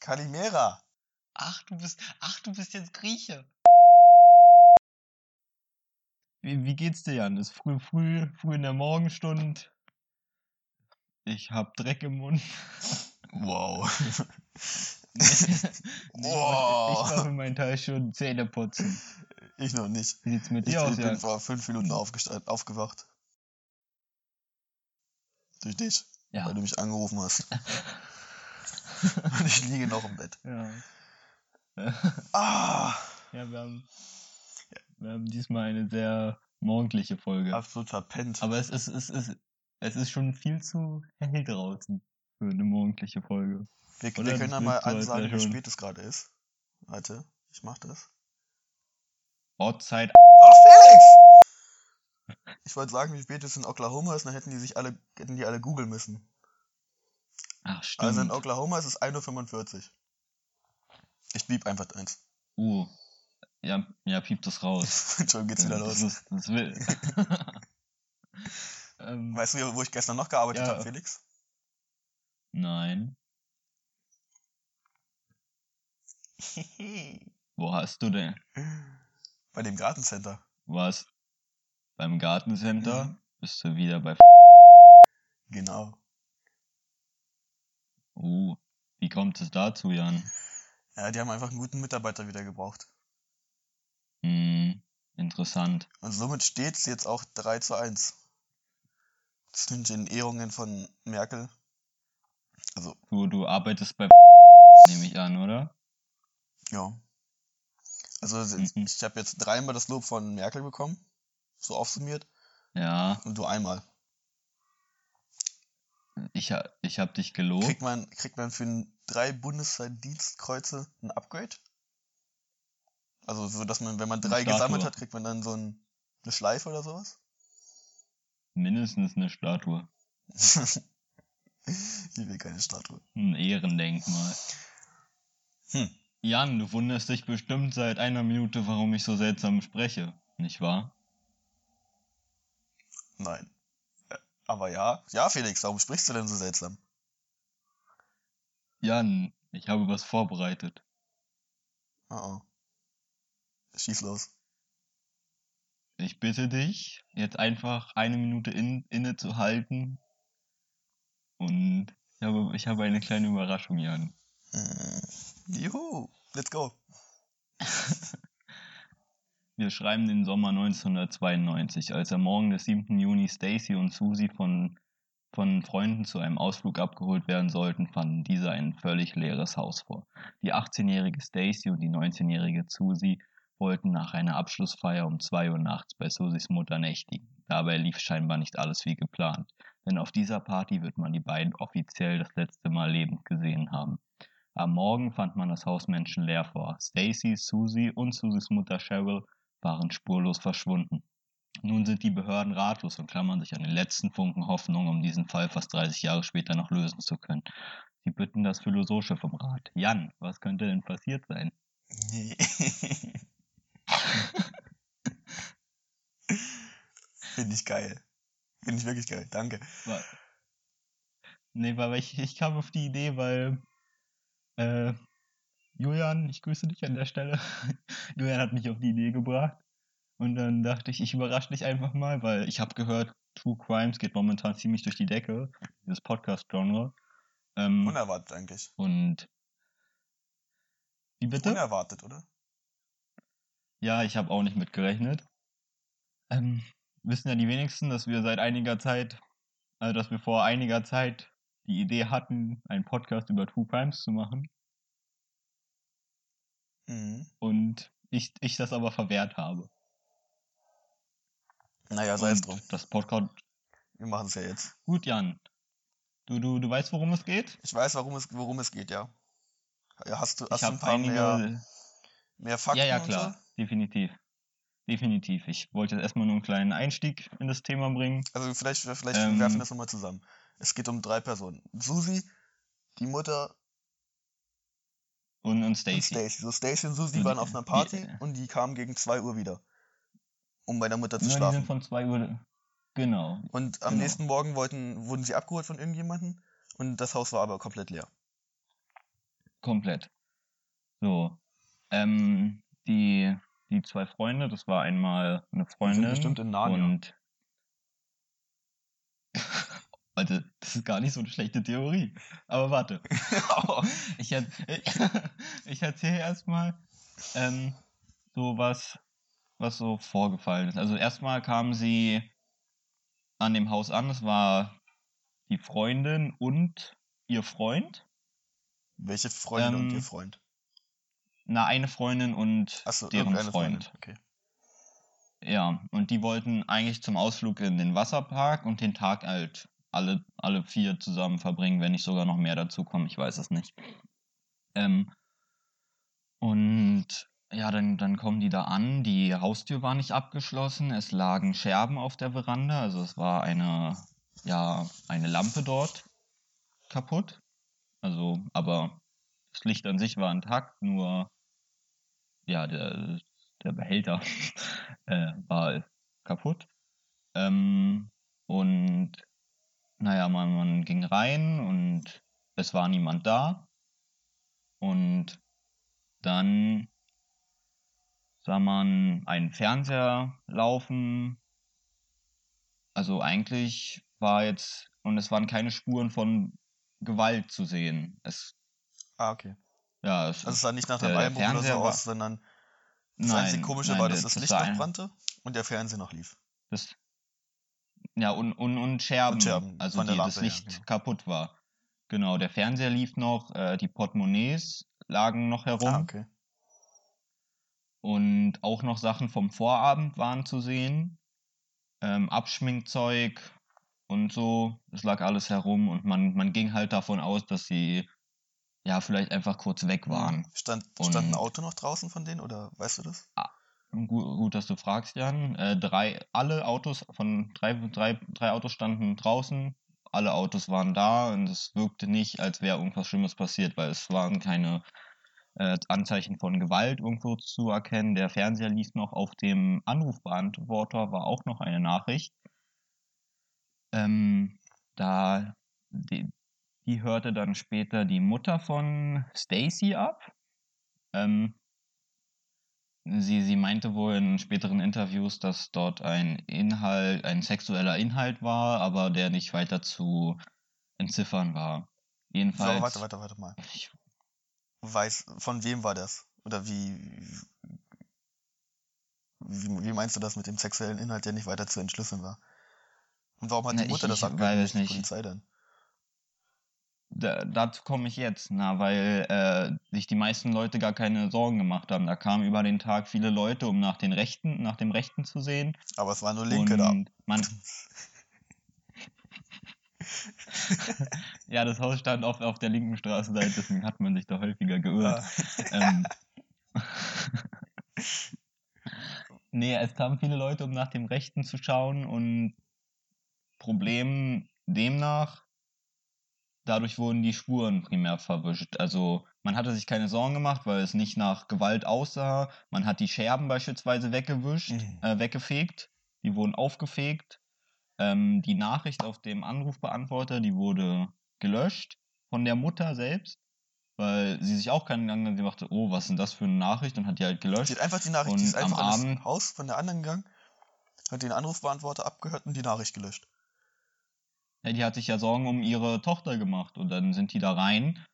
Kalimera. Ach, du bist, ach, du bist jetzt Grieche. Wie, wie geht's dir, Jan? Ist früh, früh, früh in der Morgenstund. Ich hab Dreck im Mund. Wow. Nee, Wow. Ich für meinen Teil schon Zähne putzen. Ich noch nicht. Wie sieht's mit Ich, dir aus, ich bin Jan? vor fünf Minuten aufgewacht. Durch dich, Ja. weil du mich angerufen hast. Und ich liege noch im Bett. Ja. Ah, ja, wir haben, wir haben diesmal eine sehr morgendliche Folge. absolut verpennt. Aber es ist, es ist, es ist schon viel zu hell draußen für eine morgendliche Folge. Wir, wir können ja mal ansagen, wie spät es gerade ist. Warte, ich mach das. Ortszeit. Oh, Felix! Ich wollte sagen, wie spät es in Oklahoma ist, dann hätten die sich alle, hätten die alle googeln müssen. Ach, stimmt. Also in Oklahoma ist es 1.45 Uhr. Ich blieb einfach eins. uh. Ja, ja, piept das raus. Schon geht's wieder das los. Ist, das will. ähm, Weißt du, wo ich gestern noch gearbeitet Ja. habe, Felix? nein. Wo hast du denn? Bei dem Gartencenter. Was? Beim Gartencenter? Mhm. Bist du wieder bei. Genau. Uh. Wie kommt es dazu, Jan? Ja, die haben einfach einen guten Mitarbeiter wieder gebraucht. Hm, interessant. Und somit steht es jetzt auch 3 zu 1. Das sind den Ehrungen von Merkel. Also, Du, du arbeitest bei. Nehme ich an, oder? ja. Also, Mhm. ich habe jetzt dreimal das Lob von Merkel bekommen. So aufsummiert. Ja. Und du einmal. Ich, ha- ich hab dich gelobt. Kriegt man, kriegt man für drei Bundeswehrdienstkreuze ein Upgrade? Also, so dass man, wenn man drei gesammelt hat, kriegt man dann so ein, eine Schleife oder sowas? Mindestens eine Statue. ich will keine Statue. Ein Ehrendenkmal. Hm. Jan, du wunderst dich bestimmt seit einer Minute, warum ich so seltsam spreche. Nicht wahr? Nein. Äh, Aber ja. Ja, Felix, warum sprichst du denn so seltsam? Jan, ich habe was vorbereitet. Oh oh. Schieß los. Ich bitte dich, jetzt einfach eine Minute in, innezuhalten. Und ich habe, ich habe eine kleine Überraschung, Jan. Mm. Juhu. Let's go. Wir schreiben den Sommer 1992, als am Morgen des 7. Juni Stacy und Susie von, von Freunden zu einem Ausflug abgeholt werden sollten, fanden diese ein völlig leeres Haus vor. Die 18-jährige Stacy und die 19-jährige Susie wollten nach einer Abschlussfeier um 2 Uhr nachts bei Susies Mutter nächtigen. Dabei lief scheinbar nicht alles wie geplant, denn auf dieser Party wird man die beiden offiziell das letzte Mal lebend gesehen haben. Am Morgen fand man das Haus menschenleer vor. Stacy, Susie und Susies Mutter Cheryl waren spurlos verschwunden. Nun sind die Behörden ratlos und klammern sich an den letzten Funken Hoffnung, um diesen Fall fast 30 Jahre später noch lösen zu können. Sie bitten das Philosophische vom Rat. Jan, was könnte denn passiert sein? Nee. Finde ich geil. Finde ich wirklich geil. Danke. Nee, weil ich, ich kam auf die Idee, weil äh, Julian, ich grüße dich an der Stelle. Julian hat mich auf die Idee gebracht. Und dann dachte ich, ich überrasche dich einfach mal, weil ich habe gehört, True Crimes geht momentan ziemlich durch die Decke, dieses Podcast-Genre. Ähm, Unerwartet eigentlich. und wie bitte? Unerwartet, oder? Ja, ich habe auch nicht mitgerechnet. Ähm, wissen ja die wenigsten, dass wir seit einiger Zeit, also dass wir vor einiger Zeit die Idee hatten, einen Podcast über True Crimes zu machen Mhm. und ich, ich das aber verwehrt habe. Naja, sei es drum. Das Podcast. Wir machen es ja jetzt. Gut, Jan. Du, du, du weißt, worum es geht? Ich weiß, warum es, worum es geht, ja. Hast du, hast du ein paar einige. mehr, mehr Fakten ja, ja, klar. so? Definitiv. Definitiv. Ich wollte jetzt erstmal nur einen kleinen Einstieg in das Thema bringen. Also vielleicht, vielleicht Ähm. werfen wir das nochmal zusammen. Es geht um drei Personen. Susi, die Mutter Und, und und Stacy. Stacy. So Stacy und Susi So, waren die- auf einer die- Party äh, und die kamen gegen 2 Uhr wieder. Um bei der Mutter zu Ja, die schlafen. sind von 2 Uhr. Genau. Und am Genau. nächsten Morgen wollten, wurden sie abgeholt von irgendjemandem und das Haus war aber komplett leer. komplett. So. Ähm, die, die zwei Freunde, das war einmal eine Freundin bestimmt in Narnia. und also, das ist gar nicht so eine schlechte Theorie. Aber warte. ich, er, ich erzähle erstmal ähm, so was, was so vorgefallen ist. Also erstmal kamen sie an dem Haus an. Es war die Freundin und ihr Freund. Welche Freundin und Ähm, ihr Freund? Na, eine Freundin und Achso, deren Freund. Freundin. Okay. Ja, und die wollten eigentlich zum Ausflug in den Wasserpark und den Tag halt alle, alle vier zusammen verbringen, wenn nicht sogar noch mehr dazu kommen, ich weiß es nicht. Ähm, und ja, dann, dann kommen die da an, die Haustür war nicht abgeschlossen, es lagen Scherben auf der Veranda, also es war eine, ja, eine Lampe dort kaputt. Also, aber das Licht an sich war intakt, nur ja, der, der Behälter äh, war kaputt. Ähm, und naja, man, man ging rein und es war niemand da. Und dann sah man einen Fernseher laufen. Also eigentlich war jetzt, und es waren keine Spuren von Gewalt zu sehen. Es, Ah, okay. ja, es, Also es sah nicht nach der- Einbruch oder so aus, sondern das einzige Komische nein, war, dass das Licht war noch brannte und der Fernseher noch lief. Das, ja, und, und, und Scherben, Und Scherben also die, das Lampe, ja, Licht genau. kaputt war. Genau, der Fernseher lief noch, äh, die Portemonnaies lagen noch herum Ah, okay. und auch noch Sachen vom Vorabend waren zu sehen. Ähm, Abschminkzeug und so, es lag alles herum und man, man ging halt davon aus, dass sie ja vielleicht einfach kurz weg waren. Stand, stand ein Auto noch draußen von denen oder weißt du das? Gut, gut, dass du fragst, Jan. Äh, drei, alle Autos von drei, drei, drei Autos standen draußen. Alle Autos waren da und es wirkte nicht, als wäre irgendwas Schlimmes passiert, weil es waren keine äh, Anzeichen von Gewalt irgendwo zu erkennen. Der Fernseher lief noch auf dem Anrufbeantworter, war auch noch eine Nachricht. Ähm, da die, die hörte dann später die Mutter von Stacy ab. Ähm, Sie, sie meinte wohl in späteren Interviews, dass dort ein Inhalt, ein sexueller Inhalt war, aber der nicht weiter zu entziffern war. So, Jedenfalls. warte, warte, warte mal. Ich, Weiß, von wem war das? Oder wie, wie, wie meinst du das mit dem sexuellen Inhalt, der nicht weiter zu entschlüsseln war? Und warum hat Na, die Mutter ich- das ich weiß die nicht. Polizei dann? Da, dazu komme ich jetzt, na, weil äh, sich die meisten Leute gar keine Sorgen gemacht haben. Da kamen über den Tag viele Leute, um nach den Rechten, nach dem Rechten zu sehen. Aber es war nur Linke da. und man. ja, das Haus stand auf, auf der linken Straßenseite, deswegen hat man sich da häufiger geirrt. Ja. ähm, nee, es kamen viele Leute, um nach dem Rechten zu schauen und Problem demnach, dadurch wurden die Spuren primär verwischt. Also man hatte sich keine Sorgen gemacht, weil es nicht nach Gewalt aussah. Man hat die Scherben beispielsweise weggewischt, Mhm. äh, weggefegt. Die wurden aufgefegt. Ähm, die Nachricht auf dem Anrufbeantworter, die wurde gelöscht von der Mutter selbst, weil sie sich auch keinen Gedanken gemacht hat. Sie dachte, oh, was ist denn das für eine Nachricht? Und hat die halt Sie gelöscht. hat einfach die Nachricht, die Und ist einfach am Abend- Haus von der anderen gegangen, hat den Anrufbeantworter abgehört und die Nachricht gelöscht. Ja, die hat sich ja Sorgen um ihre Tochter gemacht und dann sind die da rein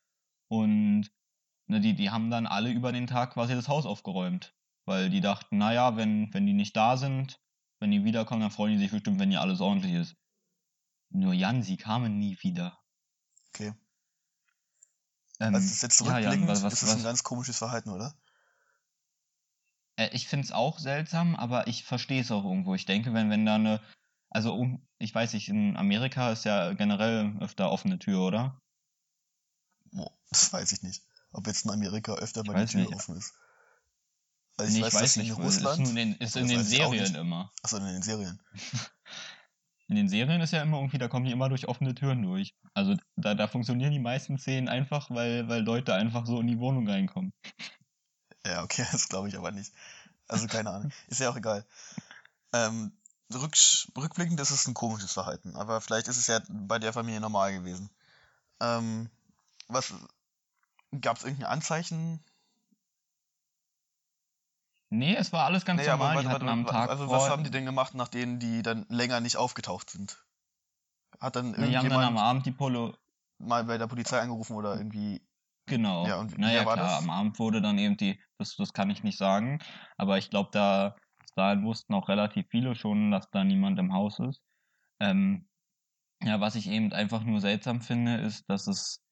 und ne, die, die haben dann alle über den Tag quasi das Haus aufgeräumt. Weil die dachten, naja, wenn, wenn die nicht da sind, wenn die wiederkommen, dann freuen die sich bestimmt, wenn hier alles ordentlich ist. Nur Jan, sie kamen nie wieder. Okay. Ähm, Also, das ist jetzt ja, Jan, zurückblickend, was, was, ist das ein was, ganz komisches Verhalten, oder? Äh, ich finde es auch seltsam, aber ich verstehe es auch irgendwo. Ich denke, wenn, wenn da eine, also ich weiß nicht, in Amerika ist ja generell öfter offene Tür, oder? Boah, das weiß ich nicht. Ob jetzt in Amerika öfter Ich mal die weiß Tür nicht. offen ist. Also nee, ich weiß, dass in nicht. weil Russland, Ist, in den, ist in den weiß ich Serien immer. achso, in den Serien. In den Serien ist ja immer irgendwie, da kommen die immer durch offene Türen durch. Also da, da funktionieren die meisten Szenen einfach, weil, weil Leute einfach so in die Wohnung reinkommen. Ja, okay, das glaube ich aber nicht. Also keine Ahnung. Ist ja auch egal. Ähm, rückblickend ist es ein komisches Verhalten, aber vielleicht ist es ja bei der Familie normal gewesen. Ähm, was Gab es irgendein Anzeichen? Nee, es war alles ganz Nee, aber normal. warte, die hatten warte, am warte, Tag also was haben die denn gemacht, nachdem die dann länger nicht aufgetaucht sind? Hat dann die haben dann am irgendjemand Abend die Polo, mal bei der Polizei angerufen oder irgendwie. Genau. Ja, und naja, klar, das? am Abend wurde dann eben die, das, das kann ich nicht sagen, aber ich glaube, da, da wussten auch relativ viele schon, dass da niemand im Haus ist. Ähm, ja, was ich eben einfach nur seltsam finde, ist, dass es,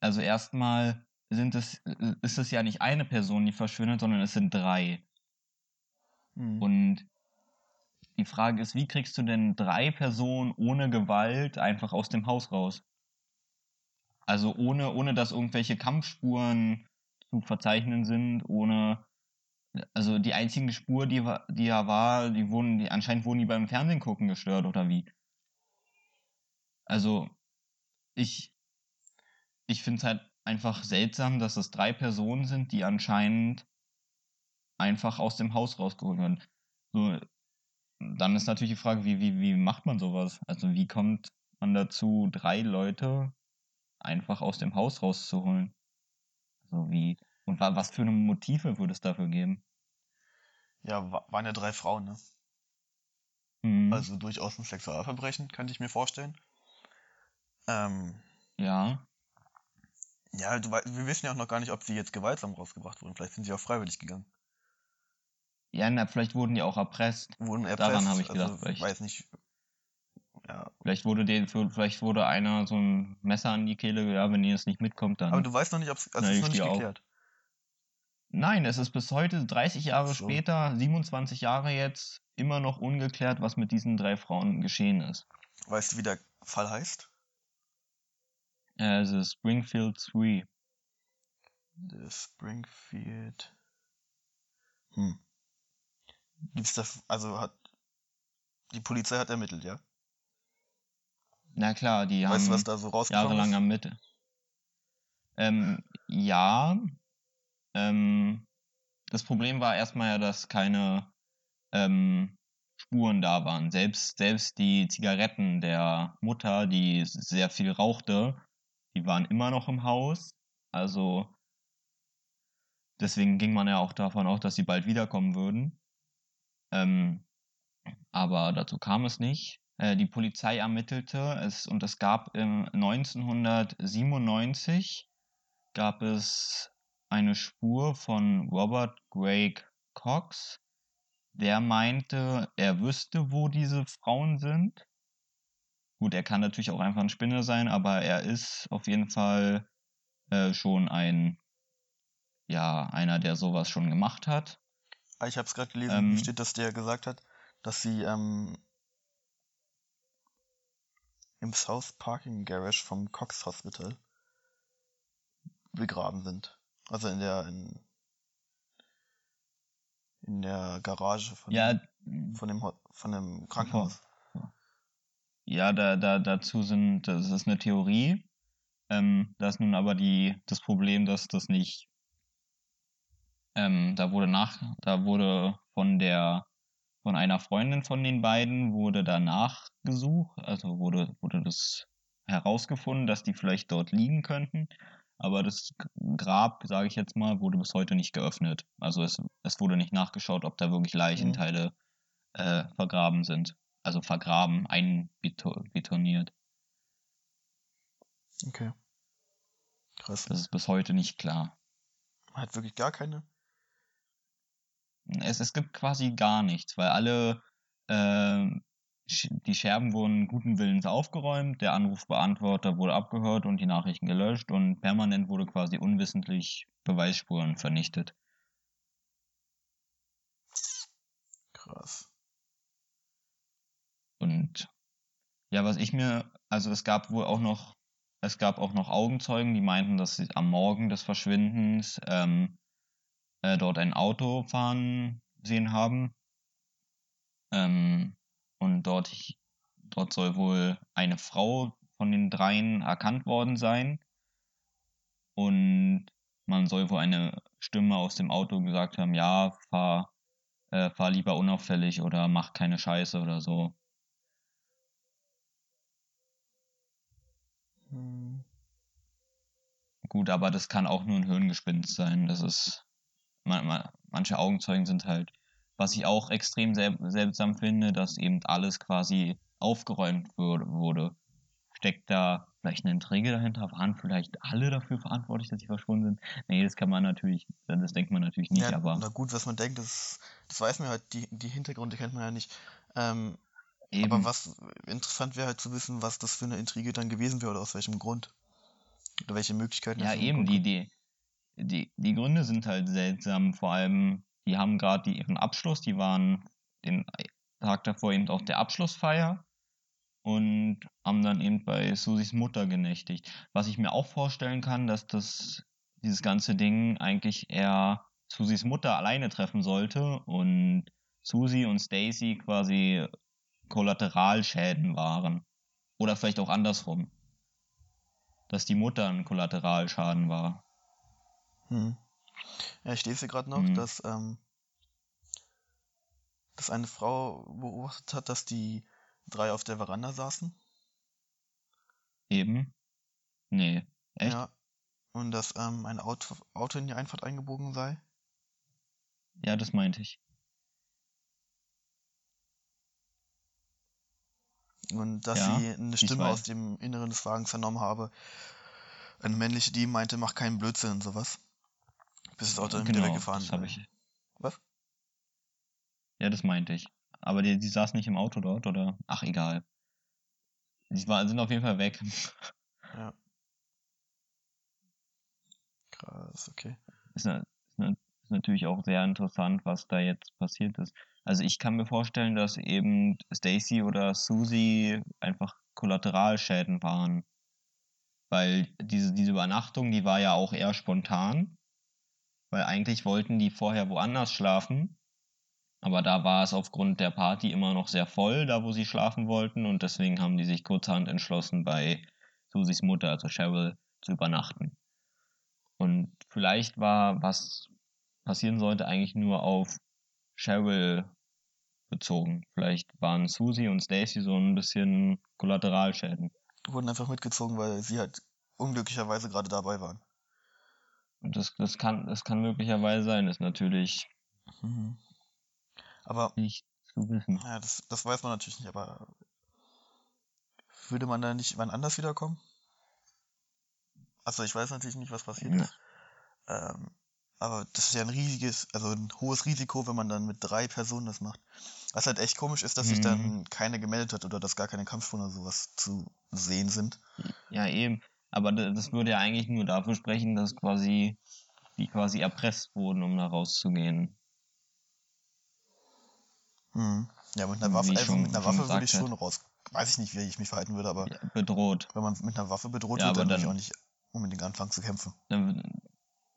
also erstmal sind es, ist es ja nicht eine Person, die verschwindet, sondern es sind drei. Hm. Und die Frage ist, wie kriegst du denn drei Personen ohne Gewalt einfach aus dem Haus raus? Also ohne, ohne dass irgendwelche Kampfspuren zu verzeichnen sind, ohne, also die einzige Spur, die, die ja war, die wurden, die, anscheinend wurden die beim Fernsehen gucken gestört oder wie? Also, ich, ich finde es halt einfach seltsam, dass es drei Personen sind, die anscheinend einfach aus dem Haus rausgeholt werden. So, dann ist natürlich die Frage, wie, wie, wie macht man sowas? Also wie kommt man dazu, drei Leute einfach aus dem Haus rauszuholen? Also wie, und wa was für eine Motive würde es dafür geben? Ja, wa- waren ja drei Frauen, ne? Mhm. Also durchaus ein Sexualverbrechen, könnte ich mir vorstellen. Ähm, ja, ja, du, wir wissen ja auch noch gar nicht, ob sie jetzt gewaltsam rausgebracht wurden. Vielleicht sind sie auch freiwillig gegangen. ja, na, vielleicht wurden die auch erpresst. Wurden erpresst, Daran habe ich gedacht, also, vielleicht. weiß nicht. Ja, Vielleicht wurde den, vielleicht wurde einer so ein Messer an die Kehle, ja, wenn ihr jetzt nicht mitkommt, dann. aber du weißt noch nicht, ob es, also es ist ich noch nicht stehe auf. Nein, es ist bis heute, 30 Jahre So. später, 27 Jahre jetzt, immer noch ungeklärt, was mit diesen drei Frauen geschehen ist. Weißt du, wie der Fall heißt? Ist Springfield 3. Der Springfield. Hm. Gibt's da, also hat, die Polizei hat ermittelt, ja? Na klar, die Weißt du, was haben da so rausgekommen jahrelang ist? am Mitte. Ähm, ja. Ähm, das Problem war erstmal ja, dass keine ähm, Spuren da waren. Selbst, selbst die Zigaretten der Mutter, die sehr viel rauchte, die waren immer noch im Haus. Also deswegen ging man ja auch davon aus, dass sie bald wiederkommen würden. Ähm, aber dazu kam es nicht. Äh, die Polizei ermittelte es und es gab im 1997 gab es eine Spur von Robert Craig Cox. Der meinte, er wüsste, wo diese Frauen sind. Gut, er kann natürlich auch einfach ein Spinner sein, aber er ist auf jeden Fall äh, schon ein, ja, einer, der sowas schon gemacht hat. Ah, Ich habe es gerade gelesen, Ähm, steht, dass der gesagt hat, dass sie ähm, im South Parking Garage vom Cox Hospital begraben sind. Also in der in, in der Garage von, Ja, von dem von dem Krankenhaus. Ja, da, da, dazu sind, das ist eine Theorie. Ähm, da ist nun aber die, das Problem, dass das nicht, ähm, da wurde nach, da wurde von der, von einer Freundin von den beiden wurde danach gesucht, also wurde, wurde das herausgefunden, dass die vielleicht dort liegen könnten. Aber das Grab, sage ich jetzt mal, wurde bis heute nicht geöffnet. Also es, es wurde nicht nachgeschaut, ob da wirklich Leichenteile äh, vergraben sind. Also vergraben, einbetoniert. Okay. Krass. Das ist bis heute nicht klar. Man hat wirklich gar keine. Es, es gibt quasi gar nichts, weil alle, äh, die Scherben wurden guten Willens aufgeräumt, der Anrufbeantworter wurde abgehört und die Nachrichten gelöscht und permanent wurde quasi unwissentlich Beweisspuren vernichtet. Krass. Und ja, was ich mir, also es gab wohl auch noch, es gab auch noch Augenzeugen, die meinten, dass sie am Morgen des Verschwindens ähm, äh, dort ein Auto fahren sehen haben. Ähm, und dort, dort soll wohl eine Frau von den dreien erkannt worden sein. Und man soll wohl eine Stimme aus dem Auto gesagt haben, ja, fahr, äh, fahr lieber unauffällig oder mach keine Scheiße oder so. Hm. gut, aber das kann auch nur ein Hirngespinst sein. Das ist. Man, man, manche Augenzeugen sind halt. Was ich auch extrem sel seltsam finde, dass eben alles quasi aufgeräumt wurde. Steckt da vielleicht eine Intrige dahinter? Waren vielleicht alle dafür verantwortlich, dass sie verschwunden sind? Nee, das kann man natürlich, das denkt man natürlich nicht, Ja, aber na gut, was man denkt, das, das weiß man halt, die, die Hintergründe kennt man ja nicht. Ähm, aber eben, was interessant wäre halt zu wissen, was das für eine Intrige dann gewesen wäre oder aus welchem Grund. Oder welche Möglichkeiten es ja eben, die, die, die, die Gründe sind halt seltsam. Vor allem, die haben gerade ihren Abschluss, die waren den Tag davor eben auf der Abschlussfeier und haben dann eben bei Susis Mutter genächtigt. Was ich mir auch vorstellen kann, dass das dieses ganze Ding eigentlich eher Susis Mutter alleine treffen sollte und Susi und Stacy quasi Kollateralschäden waren. Oder vielleicht auch andersrum, dass die Mutter ein Kollateralschaden war. Hm. Ja, ich lese gerade noch, Hm. dass, ähm, dass eine Frau beobachtet hat, dass die drei auf der Veranda saßen. Eben? Nee. Echt? Ja. Und dass ähm, ein Auto, Auto in die Einfahrt eingebogen sei. Ja, das meinte ich. Und dass Ja, sie eine Stimme aus dem Inneren des Wagens vernommen habe. Eine männliche, die meinte, mach keinen Blödsinn und sowas. Bis das Auto Genau, weggefahren das habe ich. Was? Ja, das meinte ich. Aber die, die saß nicht im Auto dort, oder? Ach, egal. Die war, sind auf jeden Fall weg. Ja. Krass, okay. Ist, na- ist, na- ist natürlich auch sehr interessant, was da jetzt passiert ist. Also ich kann mir vorstellen, dass eben Stacy oder Susie einfach Kollateralschäden waren. Weil diese, diese Übernachtung, die war ja auch eher spontan. Weil eigentlich wollten die vorher woanders schlafen. Aber da war es aufgrund der Party immer noch sehr voll, da wo sie schlafen wollten. Und deswegen haben die sich kurzerhand entschlossen, bei Susies Mutter, also Cheryl, zu übernachten. Und vielleicht war, was passieren sollte, eigentlich nur auf Cheryl bezogen. Vielleicht waren Susie und Stacy so ein bisschen Kollateralschäden. Wurden einfach mitgezogen, weil sie halt unglücklicherweise gerade dabei waren. Das, das, kann, das kann möglicherweise sein, ist natürlich Mhm. Aber, nicht zu wissen. ja, das, das weiß man natürlich nicht, aber würde man da nicht wann anders wiederkommen? Also ich weiß natürlich nicht, was passiert Ja. ist. Ähm, aber das ist ja ein riesiges, also ein hohes Risiko, wenn man dann mit drei Personen das macht. Was halt echt komisch ist, dass sich Mhm. dann keine gemeldet hat oder dass gar keine Kampfspuren oder sowas zu sehen sind. Ja, eben. Aber da- das würde ja eigentlich nur dafür sprechen, dass quasi die quasi erpresst wurden, um da rauszugehen. Mhm. Ja, mit einer Waffe, also schon- mit einer Waffe würde ich schon raus. Weiß ich nicht, wie ich mich verhalten würde, aber Ja, bedroht. wenn man mit einer Waffe bedroht Ja, wird, aber dann würde ich dann- auch nicht unbedingt anfangen zu kämpfen. Dann,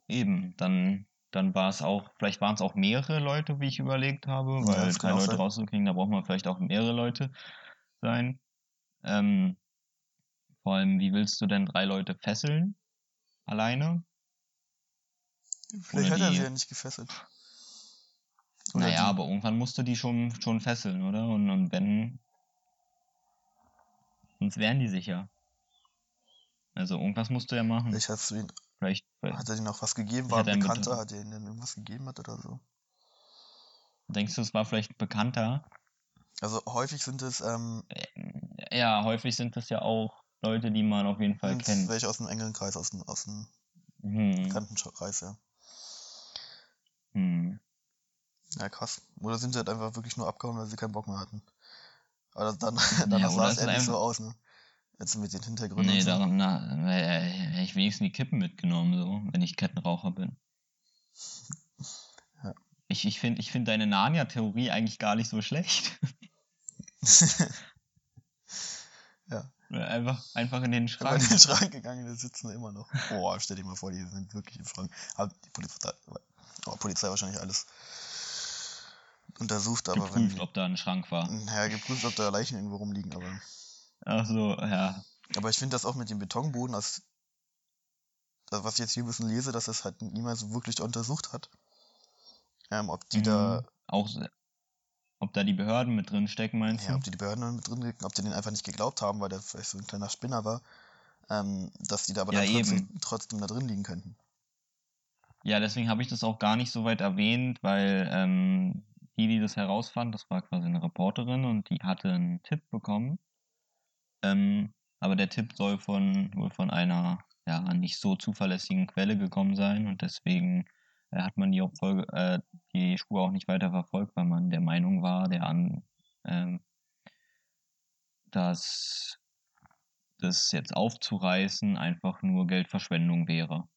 eben, dann, dann war es auch, vielleicht waren es auch mehrere Leute, wie ich überlegt habe, Ja, weil kann drei Leute sein. rauszukriegen, da braucht man vielleicht auch mehrere Leute sein. Ähm, vor allem, wie willst du denn drei Leute fesseln? Alleine? Vielleicht Oder hat er die- sie ja nicht gefesselt. Oder naja, die. aber irgendwann musst du die schon, schon fesseln, oder? Und, und wenn. Sonst wären die sicher. Also irgendwas musst du ja machen. Vielleicht hat's ihn, Vielleicht. hat er ihnen auch was gegeben, Ich war ein Bekannter, hat er ihnen dann irgendwas gegeben hat oder so. Denkst du, es war vielleicht bekannter? Also häufig sind es ähm, Ja, häufig sind es ja auch Leute, die man auf jeden Fall sind's kennt. welche aus dem engeren Kreis, aus dem, aus dem Hm. Bekanntenkreis, ja. Hm. Ja, krass. Oder sind sie halt einfach wirklich nur abgehauen, weil sie keinen Bock mehr hatten. Aber dann, Ja, danach oder sah es nicht so aus, ne? Jetzt mit den Hintergründen Nee, und so. daran, na, hätte ich wenigstens die Kippen mitgenommen, so, wenn ich Kettenraucher bin. Ja. Ich, ich finde ich find deine Narnia-Theorie eigentlich gar nicht so schlecht. ja. Einfach, einfach in den bin in Schrank. den Schrank gegangen, die sitzen immer noch. Boah, stell dir mal vor, die sind wirklich im Schrank. Aber die Polizei, aber Polizei wahrscheinlich alles untersucht, aber wenn Geprüft, ob da ein Schrank war. Naja, geprüft, ob da Leichen irgendwo rumliegen, aber. Ach so, ja. Aber ich finde das auch mit dem Betonboden, als, also was ich jetzt hier ein bisschen lese, dass das halt niemand so wirklich untersucht hat. Ähm, ob die da, Mhm. Auch, se- ob da die Behörden mit drin stecken, meinst ja, du? ob die die Behörden mit drin liegen, ob die den einfach nicht geglaubt haben, weil der vielleicht so ein kleiner Spinner war. ähm, dass die da aber Ja, dann trotzdem, trotzdem da drin liegen könnten. Ja, deswegen habe ich das auch gar nicht so weit erwähnt, weil ähm, die, die das herausfand, das war quasi eine Reporterin und die hatte einen Tipp bekommen. Ähm, aber der Tipp soll von wohl von einer ja nicht so zuverlässigen Quelle gekommen sein und deswegen hat man die, Folge, äh, die Spur auch nicht weiter verfolgt, weil man der Meinung war, der an, ähm, dass das jetzt aufzureißen einfach nur Geldverschwendung wäre.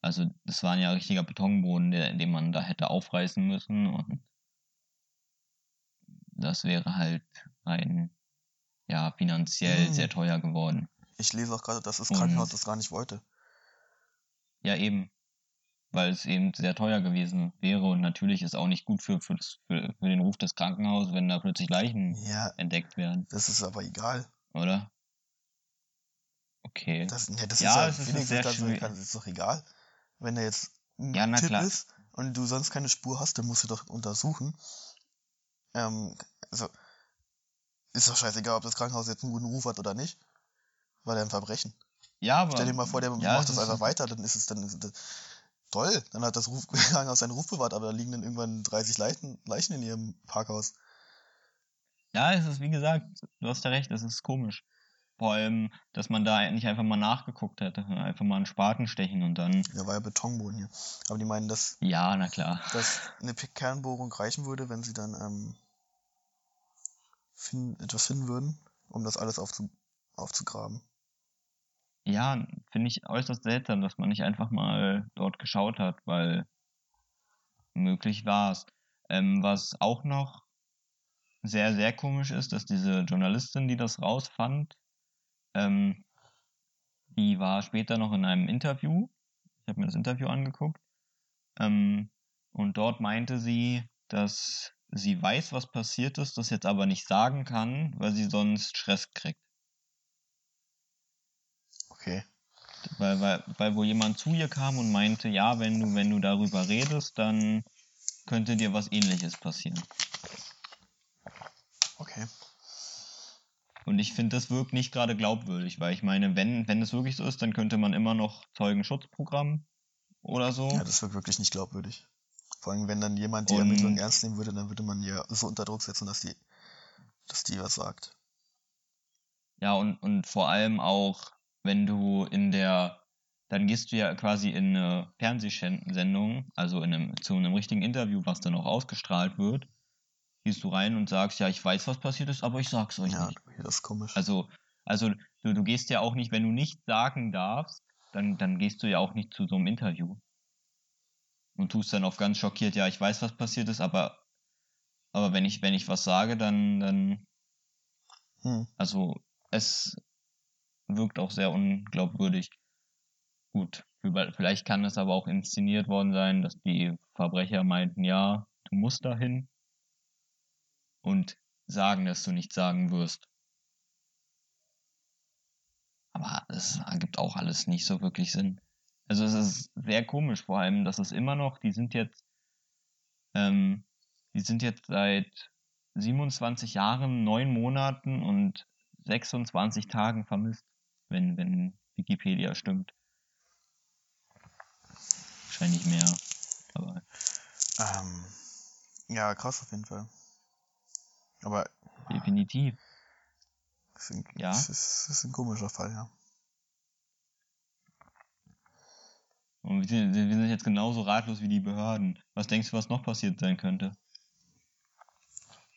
Also das war ja ein richtiger Betonboden, der, den man da hätte aufreißen müssen und das wäre halt rein ja finanziell Hm. sehr teuer geworden. Ich lese auch gerade, dass das Und- Krankenhaus das gar nicht wollte. Ja eben, weil es eben sehr teuer gewesen wäre und natürlich ist auch nicht gut für, für, das, für, für den Ruf des Krankenhauses, wenn da plötzlich Leichen Ja, entdeckt werden, das ist aber egal. oder? Okay. Das, ja, das Ja, ist ja wenigstens sehr schwierig. ist doch egal. Wenn da jetzt ein Ja, Tipp klar. ist und du sonst keine Spur hast, dann musst du doch untersuchen. Ähm, also, ist doch scheißegal, ob das Krankenhaus jetzt einen guten Ruf hat oder nicht. War der ein Verbrechen. Ja, aber Stell dir mal vor, der ja, macht das einfach weiter, dann ist es dann toll. Dann hat das Ruf, Krankenhaus seinen Ruf bewahrt, aber da liegen dann irgendwann 30 Leichen, Leichen in ihrem Parkhaus. Ja, es ist wie gesagt, du hast ja recht, es ist komisch. Vor allem, dass man da nicht einfach mal nachgeguckt hätte, einfach mal einen Spaten stechen und dann, Da war ja Betonboden hier. Aber die meinen, dass, ja, na klar. dass eine Kernbohrung reichen würde, wenn sie dann ähm, fin etwas finden würden, um das alles aufzu aufzugraben. Ja, finde ich äußerst seltsam, dass man nicht einfach mal dort geschaut hat, weil möglich war es. Ähm, was auch noch sehr, sehr komisch ist, dass diese Journalistin, die das rausfand, ähm, die war später noch in einem Interview. Ich habe mir das Interview angeguckt. Ähm, und dort meinte sie, dass sie weiß, was passiert ist, das jetzt aber nicht sagen kann, weil sie sonst Stress kriegt. Okay. Weil, weil, weil wo jemand zu ihr kam und meinte, ja, wenn du, wenn du darüber redest, dann könnte dir was ähnliches passieren. Okay. Und ich finde, das wirkt nicht gerade glaubwürdig, weil ich meine, wenn, wenn es wirklich so ist, dann könnte man immer noch Zeugenschutzprogramm oder so. Ja, das wirkt wirklich nicht glaubwürdig. Vor allem, wenn dann jemand die Und- Ermittlungen ernst nehmen würde, dann würde man ja so unter Druck setzen, dass die, dass die was sagt. Ja, und, und vor allem auch, wenn du in der, dann gehst du ja quasi in eine Fernsehsendung, also in einem, zu einem richtigen Interview, was dann auch ausgestrahlt wird, gehst du rein und sagst, ja, ich weiß, was passiert ist, aber ich sag's euch Ja, nicht. okay, das ist komisch. Also, also du, du gehst ja auch nicht, wenn du nicht sagen darfst, dann, dann gehst du ja auch nicht zu so einem Interview. Und tust dann auf ganz schockiert, ja, ich weiß, was passiert ist, aber, aber wenn ich, wenn ich was sage, dann, dann, Hm. also es wirkt auch sehr unglaubwürdig. Gut, vielleicht kann es aber auch inszeniert worden sein, dass die Verbrecher meinten, ja, du musst dahin und sagen, dass du nicht sagen wirst. Aber es ergibt auch alles nicht so wirklich Sinn. Also es ist sehr komisch, vor allem, dass es immer noch, die sind jetzt, ähm, die sind jetzt seit 27 Jahren, 9 Monaten und 26 Tagen vermisst, wenn, wenn Wikipedia stimmt. Wahrscheinlich mehr. Aber Ähm, ja, krass auf jeden Fall. Aber definitiv. das ist, ein, Ja. das ist, das ist ein komischer Fall, ja. Und wir sind, wir sind jetzt genauso ratlos wie die Behörden. Was denkst du, was noch passiert sein könnte?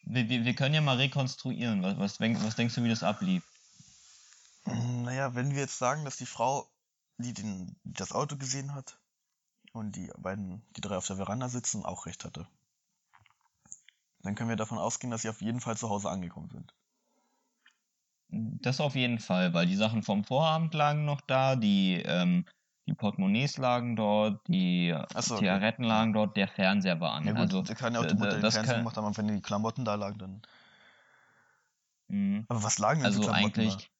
Wir, wir, wir können ja mal rekonstruieren. Was, was, was denkst du, wie das ablief? Mm, Naja, wenn wir jetzt sagen, dass die Frau, die, den, die das Auto gesehen hat und die beiden, die drei auf der Veranda sitzen, auch recht hatte. Dann können wir davon ausgehen, dass sie auf jeden Fall zu Hause angekommen sind. Das auf jeden Fall, weil die Sachen vom Vorabend lagen noch da, die, ähm, die Portemonnaies lagen dort, die so, okay. Zigaretten lagen dort, der Fernseher war an. Ja gut, also, kann ja auch die äh, Mutter den Fernseher kann- gemacht haben, aber wenn die Klamotten da lagen, dann... mh, Aber was lagen denn also für Klamotten eigentlich, da?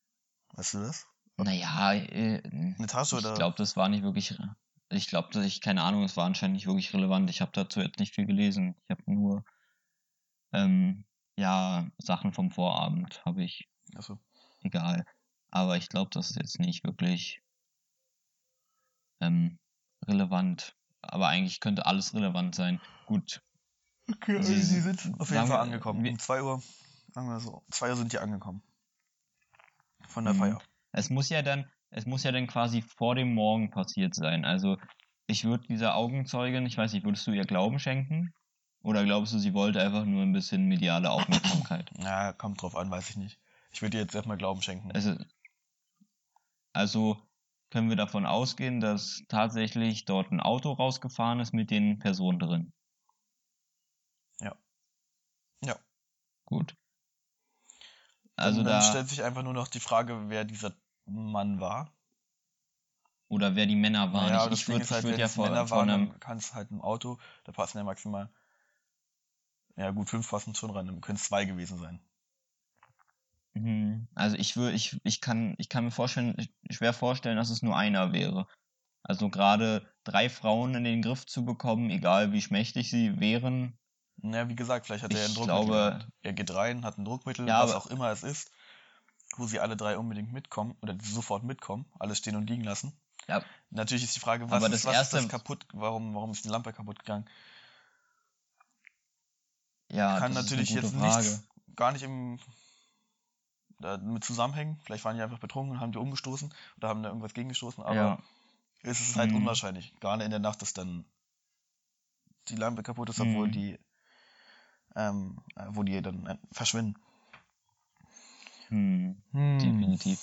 Weißt du das? naja, äh, Eine Tasche ich oder... glaube, das war nicht wirklich, ich glaube, dass ich, keine Ahnung, es war anscheinend nicht wirklich relevant. Ich habe dazu jetzt nicht viel gelesen. Ich habe nur, ähm, ja, Sachen vom Vorabend habe ich Achso. egal. aber ich glaube, das ist jetzt nicht wirklich ähm, relevant. Aber eigentlich könnte alles relevant sein. Gut. Okay, also Sie- sie sind auf jeden Fall angekommen. Um 2 Uhr, sagen wir so, 2 Uhr sind die angekommen. Von der Mhm. Feier. Es muss ja dann, es muss ja dann quasi vor dem Morgen passiert sein. Also ich würde dieser Augenzeugin, ich weiß nicht, würdest du ihr Glauben schenken? Oder glaubst du, sie wollte einfach nur ein bisschen mediale Aufmerksamkeit? Na, kommt drauf an, weiß ich nicht. Ich würde dir jetzt erstmal Glauben schenken. Also, also können wir davon ausgehen, dass tatsächlich dort ein Auto rausgefahren ist mit den Personen drin. Ja. Ja. Gut. Also dann, da, stellt sich einfach nur noch die Frage, wer dieser Mann war. oder wer die Männer waren. Naja, ich würde halt, würd ja vor, Männer vor waren, einem, dann kann es halt im Auto, da passen ja maximal, ja gut, fünf passen schon rein, dann können es zwei gewesen sein. Mhm. Also ich würde, ich, ich kann, ich kann mir vorstellen, schwer vorstellen, dass es nur einer wäre. Also gerade drei Frauen in den Griff zu bekommen, egal wie schmächtig sie wären, Ja, wie gesagt, vielleicht hat er ja ein Ich Druckmittel. glaube-. Er geht rein, hat ein Druckmittel, Ja, was auch immer es ist, wo sie alle drei unbedingt mitkommen oder sofort mitkommen, alles stehen und liegen lassen. Ja. Natürlich ist die Frage, was, ist, das was ist das erste- kaputt, warum, warum ist die Lampe kaputt gegangen? ja, Kann natürlich jetzt Frage. nichts, gar nicht im, damit zusammenhängen. Vielleicht waren die einfach betrunken und haben die umgestoßen oder haben da irgendwas gegengestoßen, aber ja, es ist halt Mhm. unwahrscheinlich. Gerade in der Nacht, dass dann die Lampe kaputt ist, obwohl Mhm. die, ähm, äh, wo die dann äh, verschwinden. hm, Hm. definitiv.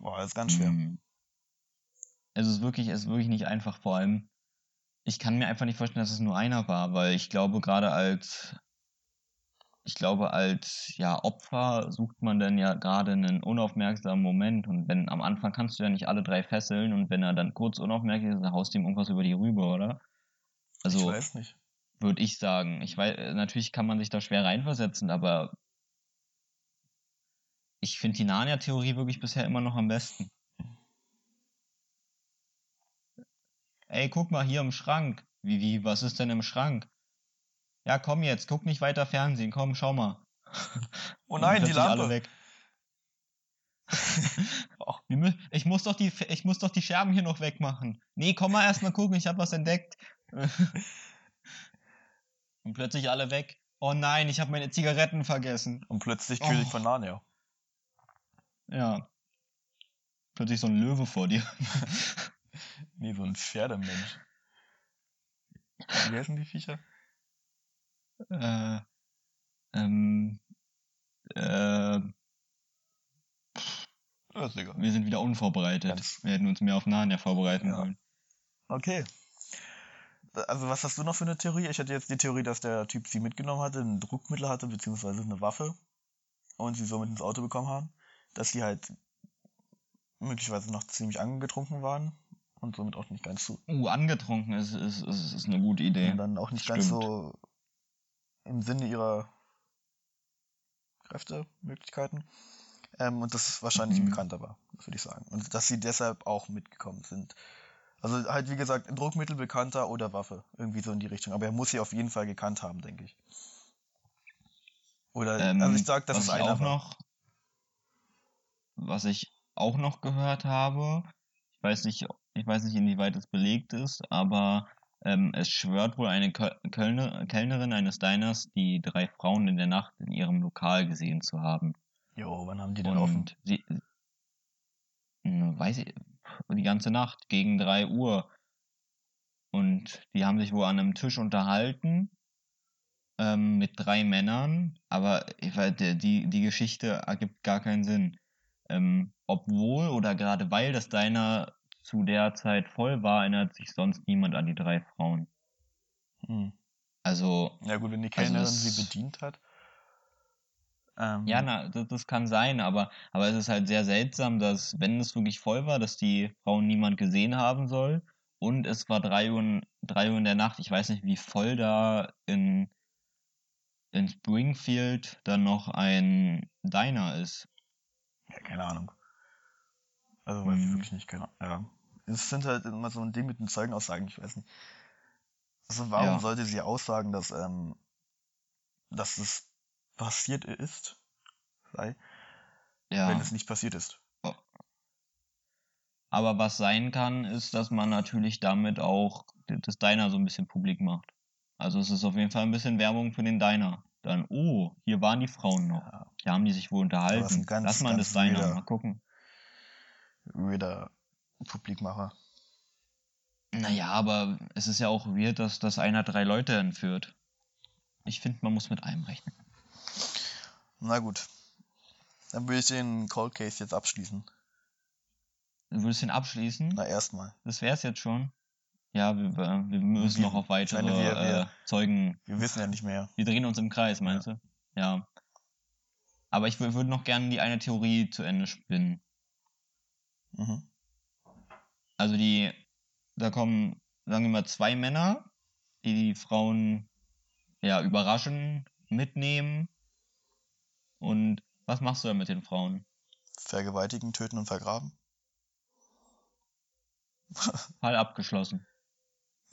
Boah, das ist ganz schwer. Hm. Es ist wirklich, es ist wirklich nicht einfach. Vor allem, ich kann mir einfach nicht vorstellen, dass es nur einer war, weil ich glaube, gerade als, ich glaube, als ja, Opfer sucht man dann ja gerade einen unaufmerksamen Moment. Und wenn am Anfang kannst du ja nicht alle drei fesseln und wenn er dann kurz unaufmerksam ist, dann haust du ihm irgendwas über die Rübe, oder? ich Also, weiß nicht. Würde ich sagen. Ich weiß, äh, natürlich kann man sich da schwer reinversetzen, aber ich finde die Narnia-Theorie wirklich bisher immer noch am besten. Ey, guck mal hier im Schrank. Wie, wie, was ist denn im Schrank? Ja, komm jetzt, guck nicht weiter Fernsehen, komm, schau mal. Oh nein, die Lampe. Ich muss doch die, ich muss doch die Scherben hier noch wegmachen. Nee, komm mal erst mal gucken, ich habe was entdeckt. Und plötzlich alle weg. Oh nein, ich habe meine Zigaretten vergessen. Und plötzlich Oh. König von Narnia. Ja. Plötzlich so ein Löwe vor dir. Nee, so ein Pferdemensch. Wie heißen die Viecher? äh, ähm, äh, Ja, ist egal. wir sind wieder unvorbereitet. Wir hätten uns mehr auf Narnia vorbereiten Ja. sollen. Okay. Also was hast du noch für eine Theorie? Ich hatte jetzt die Theorie, dass der Typ sie mitgenommen hatte, ein Druckmittel hatte, beziehungsweise eine Waffe und sie somit ins Auto bekommen haben. Dass sie halt möglicherweise noch ziemlich angetrunken waren und somit auch nicht ganz so Uh, angetrunken ist, ist, ist, ist eine gute Idee. und dann auch nicht ganz Stimmt. so im Sinne ihrer Kräfte, Möglichkeiten. Ähm, und das wahrscheinlich ein Mhm. Bekannter war, würde ich sagen. Und dass sie deshalb auch mitgekommen sind. Also halt, wie gesagt, Druckmittel, Bekannter oder Waffe. Irgendwie so in die Richtung. Aber er muss sie auf jeden Fall gekannt haben, denke ich. Oder, Ähm, also ich sag, es ich einer auch war. noch, was ich auch noch gehört habe, ich weiß nicht, ich weiß nicht, inwieweit es belegt ist, aber ähm, es schwört wohl eine Köl Kölner, Kellnerin eines Diners, die drei Frauen in der Nacht in ihrem Lokal gesehen zu haben. Jo, wann haben die denn offen? Und sie, Hm, weiß ich, die ganze Nacht gegen drei Uhr. Und die haben sich wohl an einem Tisch unterhalten ähm, mit drei Männern, aber ich weiß, der- die, die Geschichte ergibt gar keinen Sinn. Ähm, obwohl oder gerade weil das Diner zu der Zeit voll war, erinnert sich sonst niemand an die drei Frauen. Hm. Also, Ja gut, wenn die Also Kellnerin das- sie bedient hat. Ähm, ja, na, das, das kann sein, aber, aber es ist halt sehr seltsam, dass, wenn es wirklich voll war, dass die Frauen niemand gesehen haben soll. Und es war drei Uhr, drei Uhr in der Nacht. Ich weiß nicht, wie voll da in, in Springfield dann noch ein Diner ist. Ja, keine Ahnung. Also weiß ich Mhm. wirklich nicht, keine Ahnung. Ja. Es sind halt immer so ein Ding mit den Zeugenaussagen, ich weiß nicht. Also warum Ja. sollte sie aussagen, dass, ähm, dass es passiert ist, sei, Ja. wenn es nicht passiert ist? Aber was sein kann, ist, dass man natürlich damit auch das Diner so ein bisschen publik macht. Also es ist auf jeden Fall ein bisschen Werbung für den Diner. Dann, oh, hier waren die Frauen noch. Ja, Hier haben die sich wohl unterhalten. ganz, Lass mal das Diner, weirder- mal gucken. weirder Publikmacher. Naja, aber es ist ja auch weird, dass, dass einer drei Leute entführt. Ich finde, man muss mit allem rechnen. Na gut. Dann würde ich den Cold Case jetzt abschließen. Du würdest den abschließen? Na, erstmal. Das wär's jetzt schon. Ja, wir, wir müssen Wir- noch auf weitere meine, wir- wir- äh, Zeugen. Wir wissen ja nicht mehr. Wir drehen uns im Kreis, meinst du? Ja. Aber ich wür- würde noch gerne die eine Theorie zu Ende spinnen. Mhm. Also die, da kommen, sagen wir mal, zwei Männer, die die Frauen ja überraschen, mitnehmen. Und was machst du da mit den Frauen? Vergewaltigen, töten und vergraben. Fall abgeschlossen.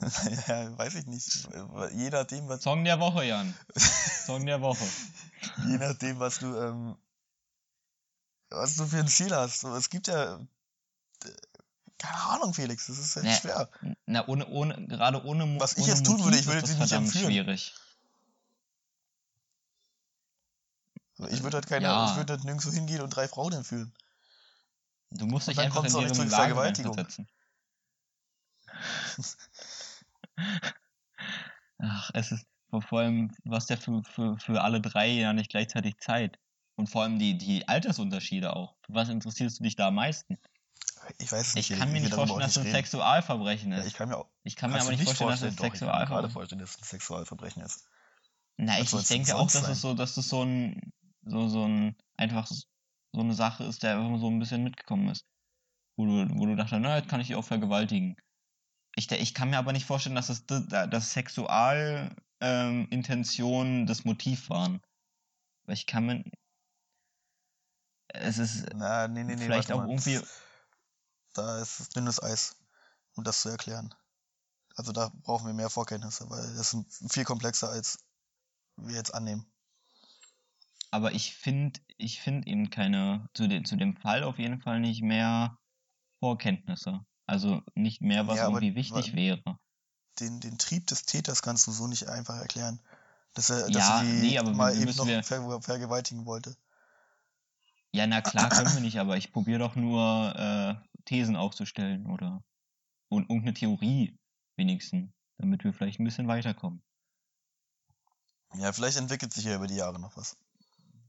ja, weiß ich nicht. Je nachdem, was, Song der Woche, Jan. Song der Woche. je nachdem, was du, ähm, was du für ein Ziel hast. Es gibt ja, äh, keine Ahnung, Felix, das ist echt Nee. schwer. Na, ohne, ohne, gerade ohne Was ich ohne jetzt tun würde, ich würde sie nicht entführen. schwierig. So, Ich würde halt keine, Ja. ich würde halt nirgendwo hingehen und drei Frauen entführen. Du musst dich einfach in nicht deren zur Lage Vergewaltigung. reinversetzen. Ach, es ist vor allem, was der für, für, für alle drei ja nicht gleichzeitig Zeit. Und vor allem die, die Altersunterschiede auch. Für was interessierst du dich da am meisten? Ich weiß es Ich nicht. kann mir nicht vorstellen, dass es ein. Sexualverbrechen Ja, ist. ich kann mir auch Ich kann mir kannst aber nicht vorstellen, dass es doch, ich kann mir Sexualverbrechen vorstellen, dass es ein Sexualverbrechen ist. Na, ich, ich denke auch, dass sein? es so, dass das so ein, so, so ein, einfach so eine Sache ist, der einfach so ein bisschen mitgekommen ist. Wo du, wo du dachtest, na, jetzt kann ich die auch vergewaltigen. Ich, ich kann mir aber nicht vorstellen, dass das, das Sexual, ähm, Intentionen das Motiv waren. Weil ich kann mir, es ist Na, nee, nee, nee. vielleicht auch mal. irgendwie, Da ist es dünnes Eis, um das zu erklären. Also da brauchen wir mehr Vorkenntnisse, weil das ist viel komplexer, als wir jetzt annehmen. Aber ich finde, ich finde eben keine, zu, de, zu dem Fall auf jeden Fall nicht mehr Vorkenntnisse. Also nicht mehr, was Ja, irgendwie wichtig wäre. Den, den Trieb des Täters kannst du so nicht einfach erklären. Dass er, dass Ja, er die nee, aber mal eben noch wir- ver vergewaltigen wollte. Ja, na klar können wir nicht, aber ich probiere doch nur äh, Thesen aufzustellen oder und irgendeine Theorie wenigstens, damit wir vielleicht ein bisschen weiterkommen. Ja, vielleicht entwickelt sich ja über die Jahre noch was.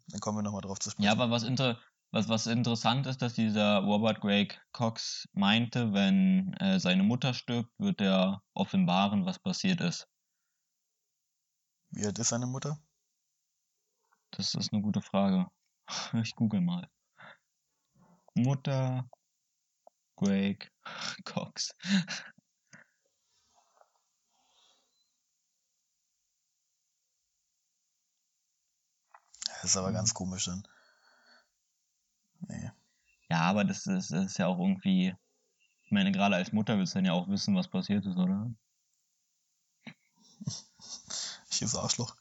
Dann kommen wir nochmal drauf zu sprechen. Ja, aber was, inter was, was interessant ist, dass dieser Robert Greg Cox meinte, wenn äh, seine Mutter stirbt, wird er offenbaren, was passiert ist. Wie alt ist seine Mutter? Das ist eine gute Frage. Ich google mal. Mutter Greg Cox. Das ist aber Mhm. ganz komisch dann. Nee. Ja, aber das ist, das ist ja auch irgendwie. Ich meine, gerade als Mutter willst du dann ja auch wissen, was passiert ist, oder? Ich ist Arschloch.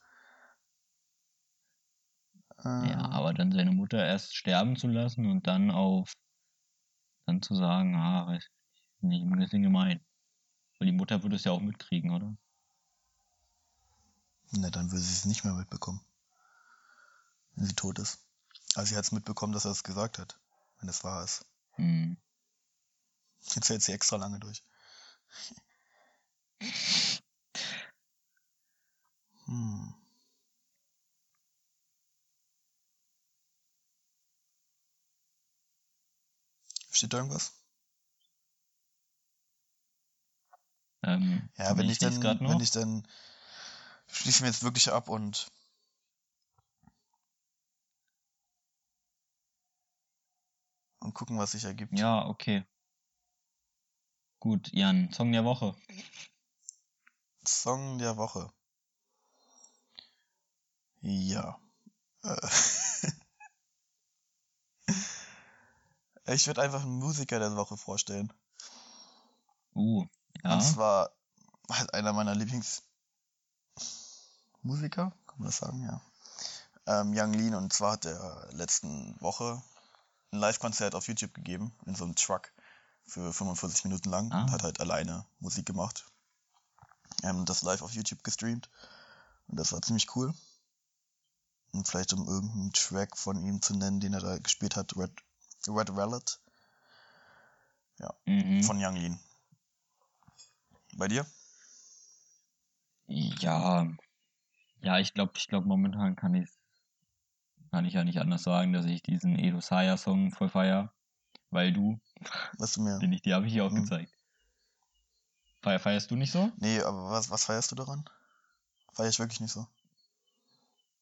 Ja, Äh, aber dann seine Mutter erst sterben zu lassen und dann auf. Dann zu sagen, ah, weiß ich nicht, ein bisschen gemein. Weil die Mutter würde es ja auch mitkriegen, oder? Na, dann würde sie es nicht mehr mitbekommen. Wenn sie tot ist. Also sie hat es mitbekommen, dass er es gesagt hat. Wenn es wahr ist. Hm. Jetzt hält sie extra lange durch. Hm. Steht da irgendwas? Ähm, Ja, wenn ich, dann, wenn ich dann, schließen wir jetzt wirklich ab und und gucken, was sich ergibt. Ja, okay. Gut, Jan, Song der Woche. Song der Woche. Ja. Äh. ich würde einfach einen Musiker der Woche vorstellen. Uh, ja. Und zwar halt einer meiner Lieblingsmusiker, kann man das sagen, ja. Ähm, Young Lean und zwar hat er letzten Woche ein Live-Konzert auf YouTube gegeben, in so einem Truck. für 45 Minuten lang Ah. und hat halt alleine Musik gemacht. Ähm, das live auf YouTube gestreamt. Und das war ziemlich cool. Und vielleicht um irgendeinen Track von ihm zu nennen, den er da gespielt hat, Red, Red Rallet Mhm. von Young Lean. Bei dir? Ja, ja, ich glaube, ich glaube, momentan kann ich kann ich ja nicht anders sagen, dass ich diesen Edo Saya Song voll feier, weil du, Was du mir. den ich dir habe ich dir auch Mhm. gezeigt. Feier, feierst du nicht so? Nee, aber was, was feierst du daran? Feier ich wirklich nicht so.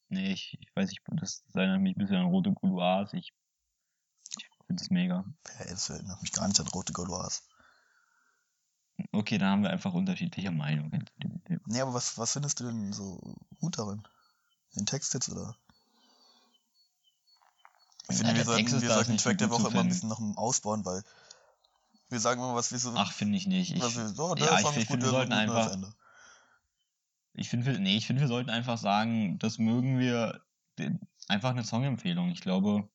Nee, ich, ich weiß nicht, das, erinnert mich ein bisschen an Rote Couloirs. Ich, ich finde es mega. Ja, das erinnert mich gar nicht an rote Goloas. Okay, da haben wir einfach unterschiedliche Meinungen zu dem Thema. Nee, aber was, was findest du denn so gut darin? Den Text jetzt oder? Ich finde, wir der Text sollten, wir sollten so Track der Woche immer ein bisschen noch ausbauen, weil wir sagen immer, was wir so. Ach, finde ich nicht. Ich, wir, der ja, ich, ich finde, wir sollten einfach, ich finde, wir- nee, ich finde, wir sollten einfach sagen, das mögen wir, einfach eine Songempfehlung. Ich glaube,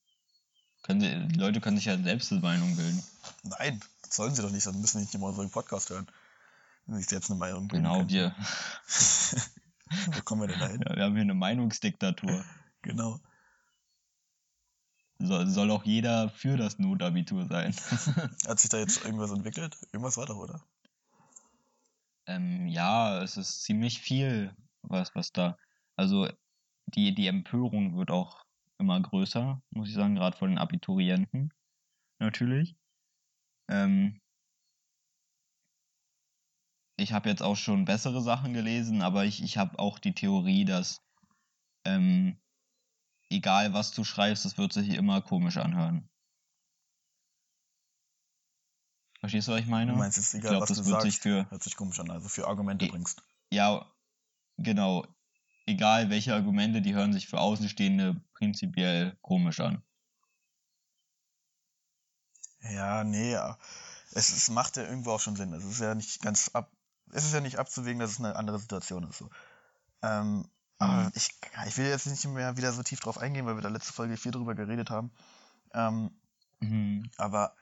können sie, die Leute können sich ja selbst eine Meinung bilden. Nein, das sollen sie doch nicht, dann müssen wir nicht immer unseren Podcast hören. Wenn sie sich jetzt eine Meinung bilden Genau, können. wir, Wo kommen wir denn dahin? ja, wir haben hier eine Meinungsdiktatur. Genau. Soll, soll auch jeder für das Notabitur sein. Hat sich da jetzt irgendwas entwickelt? Irgendwas war doch, oder? Ähm, ja, es ist ziemlich viel, was, was da. Also die, die Empörung wird auch immer größer, muss ich sagen, gerade von den Abiturienten. Natürlich. Ähm, ich habe jetzt auch schon bessere Sachen gelesen, aber ich, ich habe auch die Theorie, dass ähm, egal was du schreibst, es wird sich immer komisch anhören. Verstehst du, was ich meine? Du meinst, es ist egal, glaub, was das du wird sich sagst, für- hört sich komisch an, also für Argumente Eh, bringst. Ja, genau. Egal welche Argumente, die hören sich für Außenstehende prinzipiell komisch an. Ja, nee, ja. Es, es macht ja irgendwo auch schon Sinn. Es ist ja nicht ganz ab, es ist ja nicht abzuwägen, dass es eine andere Situation ist. So. Ähm, aber Mhm. ich, ich will jetzt nicht mehr wieder so tief drauf eingehen, weil wir da letzte Folge viel drüber geredet haben. Ähm, Mhm. aber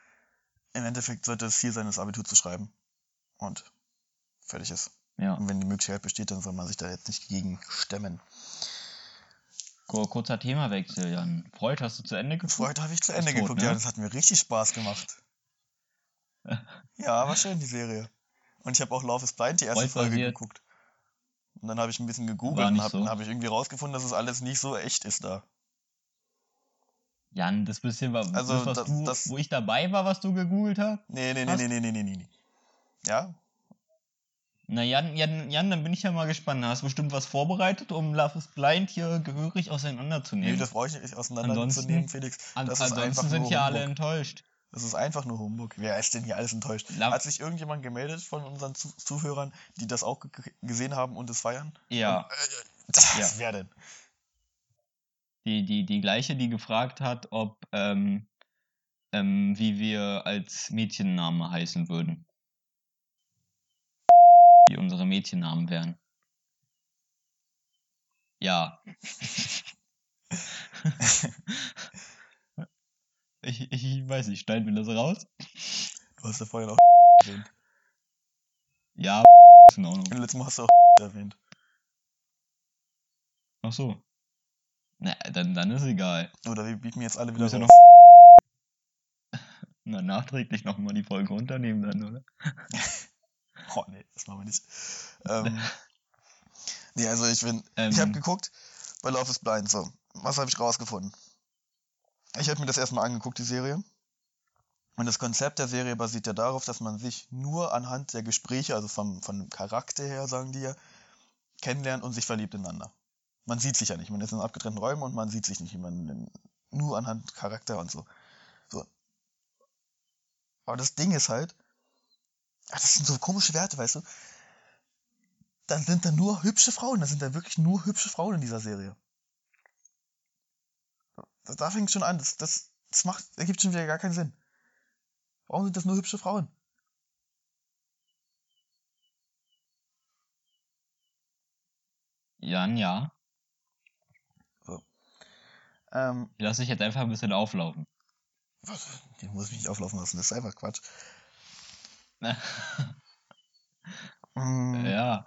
im Endeffekt sollte es Ziel sein, das Abitur zu schreiben. Und fertig ist. Ja. Und wenn die Möglichkeit besteht, dann soll man sich da jetzt nicht gegen stemmen. Kur- Kurzer Themawechsel, Jan. Freud, hast du zu Ende geguckt? Freud habe ich zu Ende tot, geguckt, ne? ja, das hat mir richtig Spaß gemacht. Ja, war schön, die Serie. Und ich habe auch Love is Blind, die erste Freud Folge basiert- geguckt. Und dann habe ich ein bisschen War gegoogelt und habe so. hab ich irgendwie rausgefunden, dass es alles nicht so echt ist da. Jan, das bisschen, wa- Also, das, was das- du, das- wo ich dabei war, was du gegoogelt hast? Nee, nee, nee, Was? nee, nee, nee, nee, nee. Ja? Na, Jan, Jan, Jan, dann bin ich ja mal gespannt. Hast du bestimmt was vorbereitet, um Love is Blind hier gehörig Nee, auseinanderzunehmen. das brauche ich nicht auseinanderzunehmen, Felix. An, Das einfach ansonsten sind ja alle enttäuscht. Das ist einfach nur Humbug. Wer ist denn hier alles enttäuscht? La- Hat sich irgendjemand gemeldet von unseren Zu Zuhörern, die das auch ge gesehen haben und es feiern? Ja. Das, Ja. Wer denn? Die, die, die gleiche, die gefragt hat, ob, ähm, ähm, wie wir als Mädchenname heißen würden. Wie unsere Mädchennamen wären. Ja. ich, ich weiß nicht, schneiden wir das raus? Du hast ja vorhin auch erwähnt. Ja, ist in Ordnung. Letztes Mal hast du auch erwähnt. Ach so. Na, dann, dann ist egal. Oder wir bieten jetzt alle wieder ja noch na, nachträglich nochmal die Folge runternehmen dann, oder? Oh, nee, das machen wir nicht. Ähm, nee, also ich bin, Ähm, ich habe geguckt bei Love is Blind, so. Was habe ich rausgefunden? Ich habe mir das erstmal angeguckt, die Serie. Und das Konzept der Serie basiert ja darauf, dass man sich nur anhand der Gespräche, also vom, vom Charakter her, sagen die ja, kennenlernt und sich verliebt ineinander. Man sieht sich ja nicht. Man ist in abgetrennten Räumen und man sieht sich nicht. Man, nur anhand Charakter und so. so. Aber das Ding ist halt, ach, das sind so komische Werte, weißt du? Dann sind da nur hübsche Frauen. Da sind da wirklich nur hübsche Frauen in dieser Serie. Da, fängt schon an. Das, das, das macht, ergibt schon wieder gar keinen Sinn. Warum sind das nur hübsche Frauen? Jan, ja. Ähm, Ich lasse dich jetzt einfach ein bisschen auflaufen. was? Den muss ich nicht auflaufen lassen. Das ist einfach Quatsch. Mm, ja.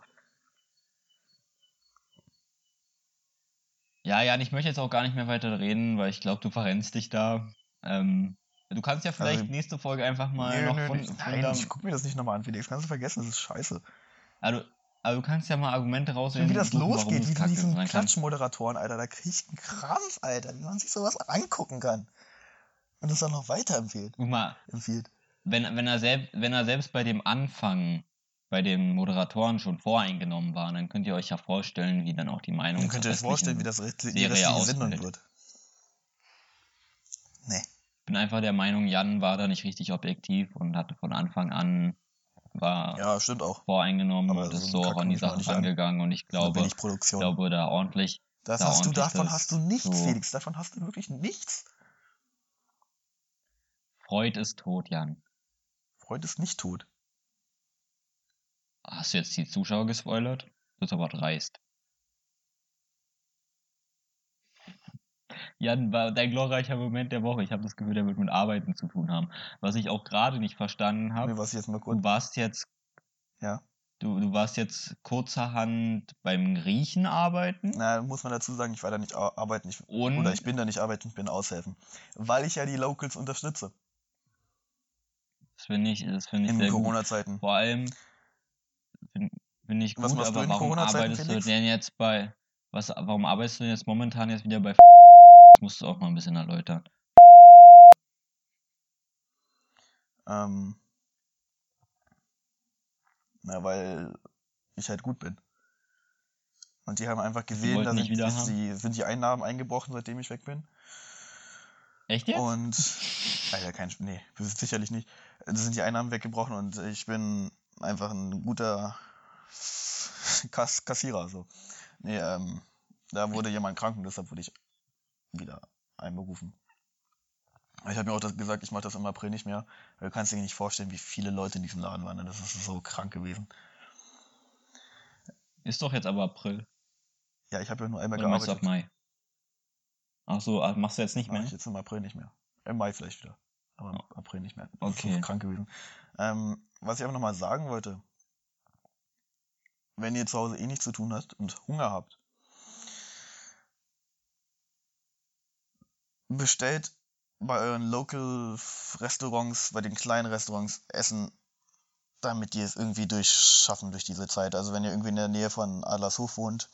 Ja, Jan, ich möchte jetzt auch gar nicht mehr weiter reden, weil ich glaube, du verrennst dich da. Ähm, du kannst ja vielleicht Also- nächste Folge einfach mal nee, noch nee, von, von nein, deinem- ich guck mir das nicht nochmal an, Felix. Kannst du vergessen, das ist scheiße. also, also du kannst ja mal Argumente rausnehmen, wie das suchen, losgeht, wie die diesen kann. Klatschmoderatoren, Alter, da krieg ich einen Krampf, Alter, wie man sich sowas angucken kann. Und das dann noch weiterempfiehlt. Guck mal, Empfiehlt. wenn, wenn, er selbst, wenn er selbst bei dem Anfang bei den Moderatoren schon voreingenommen war, dann könnt ihr euch ja vorstellen, wie dann auch die Meinung Dann könnt ihr euch vorstellen, wie das die Serie ausfällt. wird. Nee. Ich bin einfach der Meinung, Jan war da nicht richtig objektiv und hatte von Anfang an war Ja, stimmt auch. voreingenommen Aber und ist so auch an die guck ich mir Sache nicht an. und ich glaube, ich glaube da ordentlich. das da hast du, ordentlich davon das hast du nichts, so- Felix. Davon hast du wirklich nichts. Freud ist tot, Jan. Freud ist nicht tot. Hast du jetzt die Zuschauer gespoilert? Das ist aber dreist. Jan, war dein glorreicher Moment der Woche. Ich habe das Gefühl, der wird mit Arbeiten zu tun haben. Was ich auch gerade nicht verstanden habe, Nee, was jetzt mal kurz. du warst jetzt, Ja. du, du warst jetzt kurzerhand beim Griechen arbeiten Na, muss man dazu sagen, ich war da nicht ar- arbeiten. Ich, und oder ich bin da nicht arbeiten, ich bin aushelfen. Weil ich ja die Locals unterstütze. das finde ich, das finde ich In sehr gut. Corona-Zeiten. Vor allem finde find ich gut, du aber warum arbeitest du Felix? denn jetzt bei, was, warum arbeitest du jetzt momentan jetzt wieder bei Das musst du auch mal ein bisschen erläutern. Ähm, na, weil ich halt gut bin. Und die haben einfach gesehen, wollten da mich sind, wieder die, sind die Einnahmen eingebrochen, seitdem ich weg bin. Echt jetzt? Und, Alter, kein, nee, sicherlich nicht. Da sind die Einnahmen weggebrochen und ich bin einfach ein guter Kass Kassierer, so. Nee, ähm, da wurde jemand krank und deshalb wurde ich wieder einberufen. Ich habe mir auch das gesagt, ich mache das im April nicht mehr, weil du kannst dir nicht vorstellen, wie viele Leute in diesem Laden waren. ne? Das ist so krank gewesen. Ist doch jetzt aber April. Ja, ich habe ja nur einmal Oder du ab gearbeitet. Mai? Ach so, ah, machst du jetzt nicht Mach mehr? ich jetzt im April nicht mehr. Im Mai vielleicht wieder. Aber im April nicht mehr. Das Oh. Okay. ist krank gewesen. Ähm, was ich aber nochmal sagen wollte, wenn ihr zu Hause eh nichts zu tun habt und Hunger habt, bestellt bei euren Local Restaurants, bei den kleinen Restaurants Essen, damit die es irgendwie durchschaffen durch diese Zeit. Also wenn ihr irgendwie in der Nähe von Adlershof wohnt,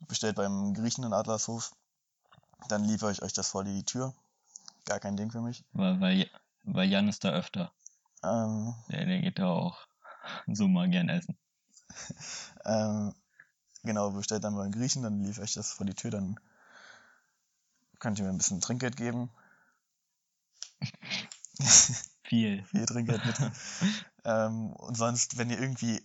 bestellt beim Griechen in Adlershof, dann liefere ich euch das vor die Tür. Gar kein Ding für mich. Weil, weil, weil Jan ist da öfter. Ähm, Der, der geht da auch so mal gern essen. ähm, genau, bestellt dann beim Griechen, dann liefere ich das vor die Tür, dann könnt ihr mir ein bisschen Trinkgeld geben. Viel. Viel Trinkgeld mit. ähm, und sonst, wenn ihr irgendwie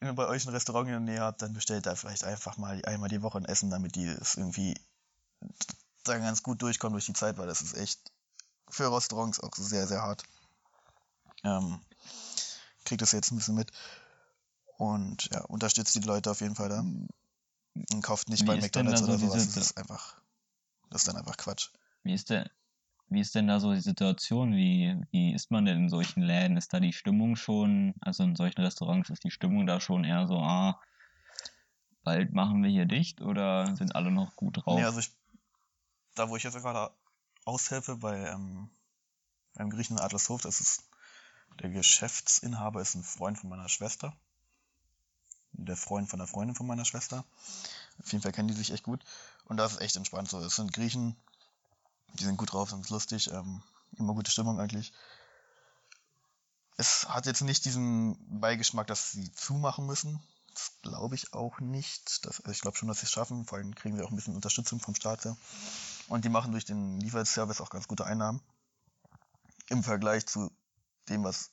bei euch ein Restaurant in der Nähe habt, dann bestellt da vielleicht einfach mal einmal die Woche ein Essen, damit die es irgendwie da ganz gut durchkommen durch die Zeit, weil das ist echt für Restaurants auch sehr, sehr hart. Ähm, kriegt das jetzt ein bisschen mit. Und ja, unterstützt die Leute auf jeden Fall da. Und kauft nicht Wie bei denn McDonalds so oder sowas. Das ist einfach, das ist dann einfach Quatsch. Wie ist der, wie ist denn da so die Situation? Wie, wie ist man denn in solchen Läden? Ist da die Stimmung schon, also in solchen Restaurants ist die Stimmung da schon eher so, ah, bald machen wir hier dicht oder sind alle noch gut drauf? Nee, also ich, da wo ich jetzt gerade aushelfe bei ähm, beim Griechen Adlershof, das ist der Geschäftsinhaber ist ein Freund von meiner Schwester. Der Freund von der Freundin von meiner Schwester. Auf jeden Fall kennen die sich echt gut. Und das ist echt entspannt so. Es sind Griechen, die sind gut drauf, sind lustig, ähm, immer gute Stimmung eigentlich. Es hat jetzt nicht diesen Beigeschmack, dass sie zumachen müssen. Das glaube ich auch nicht. Das, also ich glaube schon, dass sie es schaffen. Vor allem kriegen sie auch ein bisschen Unterstützung vom Staat. Ja. Und die machen durch den Lieferservice auch ganz gute Einnahmen. Im Vergleich zu dem, was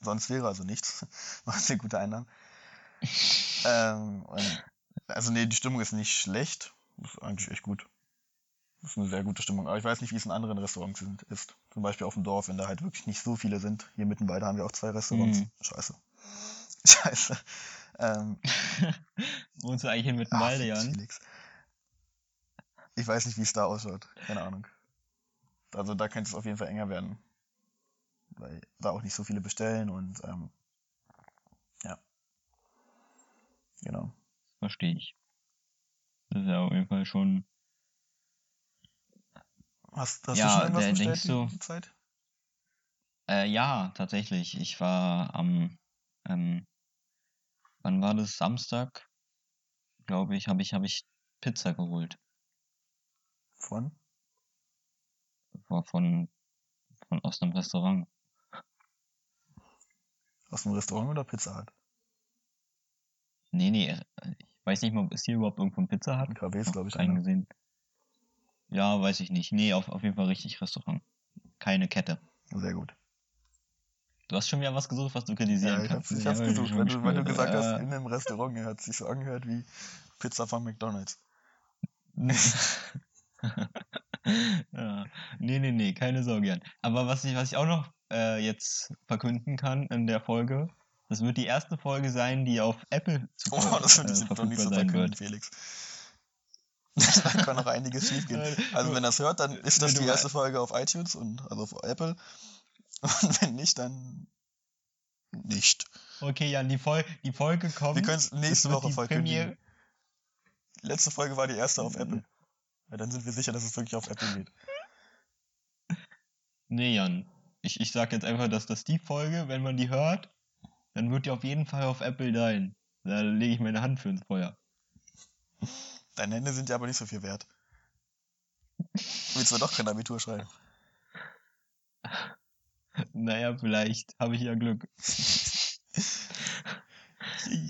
sonst wäre, also nichts, machen sie gute Einnahmen. ähm, also nee, die Stimmung ist nicht schlecht. Das ist eigentlich echt gut. Das ist eine sehr gute Stimmung. Aber ich weiß nicht, wie es in anderen Restaurants ist. Zum Beispiel auf dem Dorf, wenn da halt wirklich nicht so viele sind. Hier mitten bei, da haben wir auch zwei Restaurants. Mhm. Scheiße. Scheiße. Ähm, Wohnst du eigentlich in ach, Mittenwalde, Jan? Felix. Ich weiß nicht, wie es da ausschaut. Keine Ahnung. Also da könnte es auf jeden Fall enger werden. Weil da auch nicht so viele bestellen und ähm, ja. Genau. Verstehe ich. Das ist ja auf jeden Fall schon. Hast, hast Ja, du schon irgendwas bestellt du- die, die Zeit? Äh, ja, tatsächlich. Ich war am, ähm, wann war das? Samstag, glaube ich, habe ich, habe ich Pizza geholt. Von? War von, von aus einem Restaurant. Aus dem Restaurant oder Pizza Hut? Nee, nee, ich weiß nicht mal, ist hier überhaupt irgendwo ein Pizza Hut? Ein KW ist, glaube ich, keinen einer. gesehen. Ja, weiß ich nicht. Nee, auf, auf jeden Fall richtig Restaurant. Keine Kette. Sehr gut. Du hast schon wieder was gesucht, was du kritisieren Ja, ich hab's, kannst. ich hab's hab gesucht, weil du, weil du gesagt hast, Äh, in einem Restaurant, hat sich so angehört wie Pizza von McDonalds. ja. Nee, nee, nee, keine Sorge, Jan. Aber was ich, was ich auch noch äh, jetzt verkünden kann in der Folge, das wird die erste Folge sein, die auf Apple zu Oh, das ich äh, doch nicht so verkünden, wird. Felix. da kann noch einiges schiefgehen. Äh, Also wenn das hört, dann ist das die erste Folge auf iTunes und also auf Apple. Und wenn nicht, dann nicht. Okay, Jan, die, Fol die Folge kommt. Wir können es nächste wird Woche. Die letzte Folge war die erste auf Apple. Ja, dann sind wir sicher, dass es wirklich auf Apple geht. Nee, Jan. Ich, ich sag jetzt einfach, dass das die Folge, wenn man die hört, dann wird die auf jeden Fall auf Apple sein. Da lege ich meine Hand für ins Feuer. Deine Hände sind ja aber nicht so viel wert. Willst du doch kein Abitur schreiben? Naja, vielleicht habe ich ja Glück.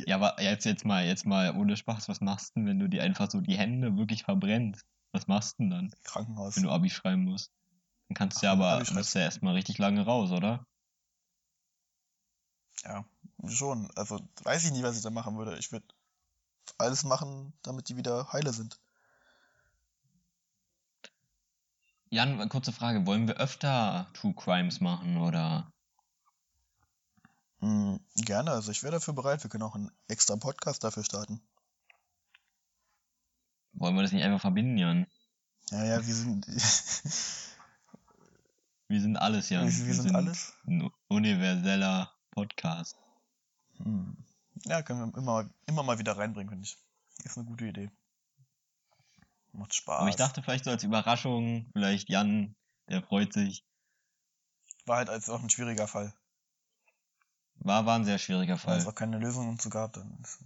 Ja, aber jetzt, jetzt mal, jetzt mal ohne Spaß, was machst du denn, wenn du dir einfach so die Hände wirklich verbrennst? Was machst du denn dann, Krankenhaus. wenn du Abi schreiben musst? Dann kannst du ja aber, musst ja erstmal richtig lange raus, oder? Ja, schon. Also weiß ich nicht, was ich da machen würde. Ich würde alles machen, damit die wieder heile sind. Jan, kurze Frage, wollen wir öfter True Crimes machen oder? Hm, gerne, also ich wäre dafür bereit. Wir können auch einen extra Podcast dafür starten. Wollen wir das nicht einfach verbinden, Jan? Ja, ja, wir sind. Wir sind alles, Jan. wir, wir sind alles. ein universeller Podcast. Hm. Ja, können wir immer, immer mal wieder reinbringen, finde ich. Ist eine gute Idee. Macht Spaß. Aber ich dachte vielleicht so als Überraschung, vielleicht Jan, der freut sich. War halt als auch ein schwieriger Fall. War, war ein sehr schwieriger Weil Fall. es auch keine Lösung und so gab, dann ist.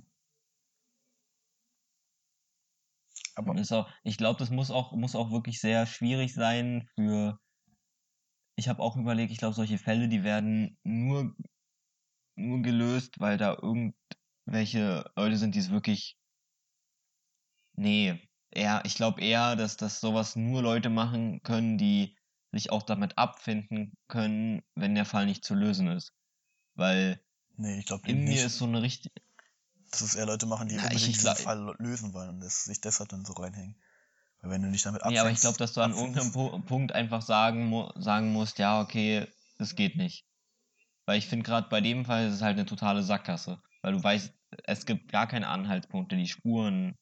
Aber Ist auch, ich glaube, das muss auch, muss auch wirklich sehr schwierig sein für. Ich habe auch überlegt, ich glaube, solche Fälle, die werden nur, nur gelöst, weil da irgendwelche Leute sind, die es wirklich. Nee, eher, ich glaube eher, dass das sowas nur Leute machen können, die sich auch damit abfinden können, wenn der Fall nicht zu lösen ist. Weil nee, ich glaube in mir ist so eine richtig. dass es eher Leute machen, die Ja, unbedingt ich- diesen glaub- Fall lösen wollen und das, sich deshalb dann so reinhängen. Weil wenn du dich damit Nee, aber ich glaube, dass du an abfindest- irgendeinem Pu Punkt einfach sagen, sagen musst, ja, okay, das geht nicht. Weil ich finde gerade bei dem Fall ist es halt eine totale Sackgasse. Weil du weißt, es gibt gar keine Anhaltspunkte, die Spuren,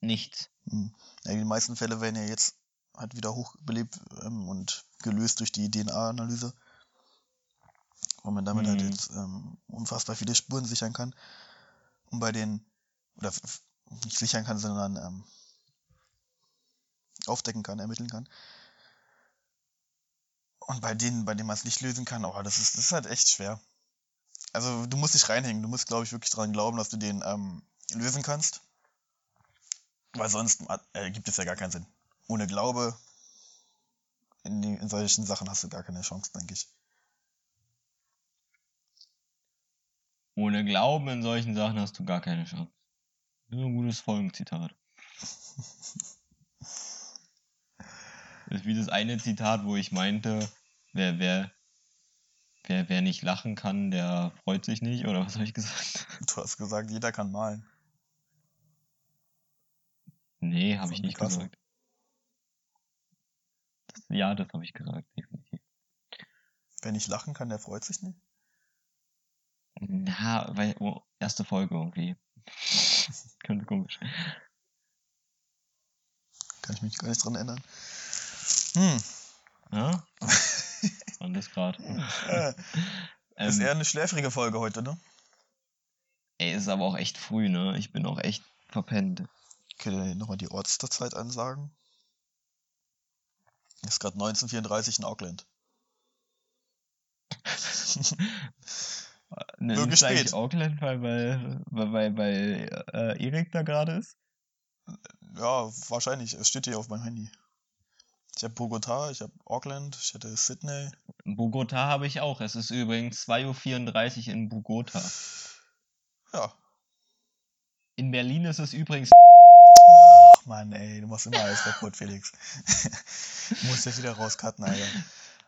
nichts. Hm. Ja, die meisten Fälle werden ja jetzt halt wieder hochbelebt ähm, und gelöst durch die DNA-Analyse. Wo man damit halt Mhm. jetzt ähm, unfassbar viele Spuren sichern kann. Und bei den, oder nicht sichern kann, sondern ähm, aufdecken kann, ermitteln kann. Und bei denen, bei denen man es nicht lösen kann, oh, das ist, das ist halt echt schwer. Also du musst dich reinhängen, du musst, glaube ich, wirklich daran glauben, dass du den ähm, lösen kannst. Weil sonst äh, gibt es ja gar keinen Sinn. Ohne Glaube in, die, in solchen Sachen hast du gar keine Chance, denke ich. Ohne Glauben in solchen Sachen hast du gar keine Chance. Ist ein gutes Folgenzitat. Das ist wie das eine Zitat, wo ich meinte, wer, wer, wer, wer nicht lachen kann, der freut sich nicht, oder was habe ich gesagt? Du hast gesagt, jeder kann malen. Nee, habe ich nicht Picasso. gesagt. Das, ja, das habe ich gesagt, definitiv. Wer nicht lachen kann, der freut sich nicht. Na, weil, oh, erste Folge irgendwie. Könnte komisch. Kann ich mich gar nicht dran erinnern. Hm, Ja? das gerade. Äh, ist Ähm, eher eine schläfrige Folge heute, ne? ey, ist aber auch echt früh, ne? Ich bin auch echt verpennt. Könnt ihr nochmal die Ortszeit ansagen? Ist gerade 1934 in Auckland. Ne, Nur ist eigentlich. Auckland, weil, weil, weil, weil, weil äh, Erik da gerade ist? Ja, wahrscheinlich. Es steht hier auf meinem Handy. Ich habe Bogota, ich habe Auckland, ich hatte Sydney. Bogota habe ich auch. Es ist übrigens 2.34 Uhr in Bogota. Ja. In Berlin ist es übrigens. Ach Mann, ey, du machst immer alles kaputt, Felix. du musst jetzt wieder rauscutten, Alter.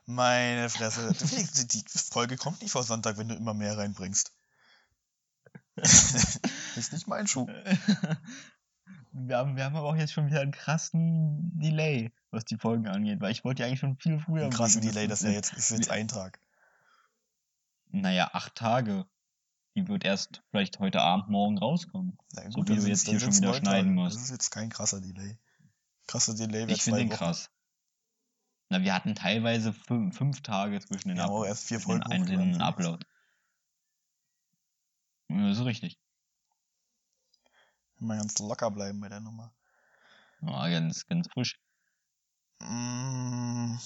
Meine Fresse. Felix, die, die Folge kommt nicht vor Sonntag, wenn du immer mehr reinbringst. ist nicht mein Schuh. wir, haben, wir haben aber auch jetzt schon wieder einen krassen Delay, was die Folgen angeht, weil ich wollte ja eigentlich schon viel früher. Ein krassen. Delay, das ist ja jetzt, ist jetzt ein Tag. Naja, acht Tage. Die wird erst vielleicht heute Abend, morgen rauskommen. Na So wie du jetzt hier schon wieder schneiden musst. Das ist jetzt kein krasser Delay. Krasser Delay wäre Ich finde den Wochen. krass. Na, wir hatten teilweise fünf, fünf Tage zwischen den, Up auch erst vier zwischen den Folgen einzelnen hochgeladen. Upload. Ja, Das ist richtig. Mal ganz locker bleiben bei der Nummer. Ja, ganz, ganz frisch. Mm,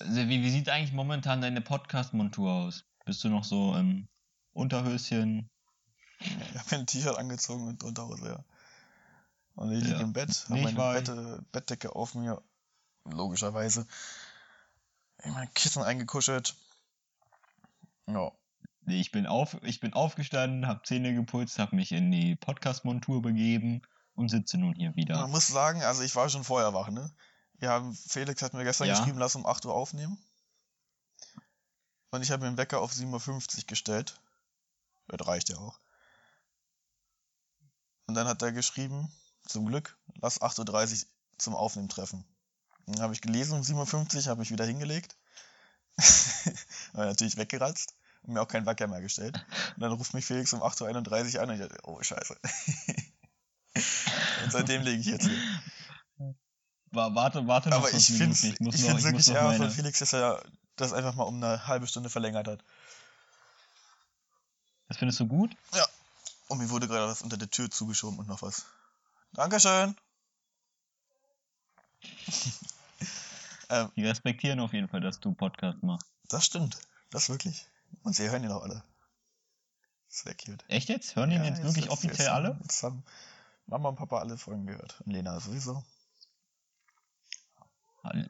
Also, wie, wie sieht eigentlich momentan deine Podcast-Montur aus? Bist du noch so im Unterhöschen? Ich habe mir ein T-Shirt angezogen und Unterhose, ja. Und ich liege Ja. im Bett, habe ich meine Bette, Bettdecke auf mir, logischerweise. In mein Kissen eingekuschelt. Ja, Nee, ich bin, auf, ich bin aufgestanden, hab Zähne geputzt, hab mich in die Podcast-Montur begeben und sitze nun hier wieder. man muss sagen, also ich war schon vorher wach, ne? Wir haben, Felix hat mir gestern Ja. geschrieben, lass um 8 Uhr aufnehmen. Und ich habe mir den Wecker auf 7.50 Uhr gestellt. Das reicht ja auch. Und dann hat er geschrieben, zum Glück, lass 8.30 Uhr zum Aufnehmen treffen. Dann habe ich gelesen um 7.50 Uhr, habe mich wieder hingelegt. Aber natürlich weggeratzt mir auch keinen Wecker mehr gestellt. Und dann ruft mich Felix um 8.31 Uhr an und ich dachte, oh scheiße. und seitdem lege ich jetzt hier. Wa- Warte, warte Aber ich finde Ich muss ich noch, ich wirklich eher von Felix, dass er das einfach mal um eine halbe Stunde verlängert hat. Das findest du gut? Und mir wurde gerade was unter der Tür zugeschoben und noch was. Dankeschön. ähm, Die respektieren auf jeden Fall, dass du Podcast machst. das stimmt. Das wirklich. Und sie hören ihn auch alle. Sehr cute. Echt jetzt? Hören den Ja, jetzt wirklich jetzt- offiziell jetzt, alle? Jetzt haben Mama und Papa alle Folgen gehört. Und Lena sowieso.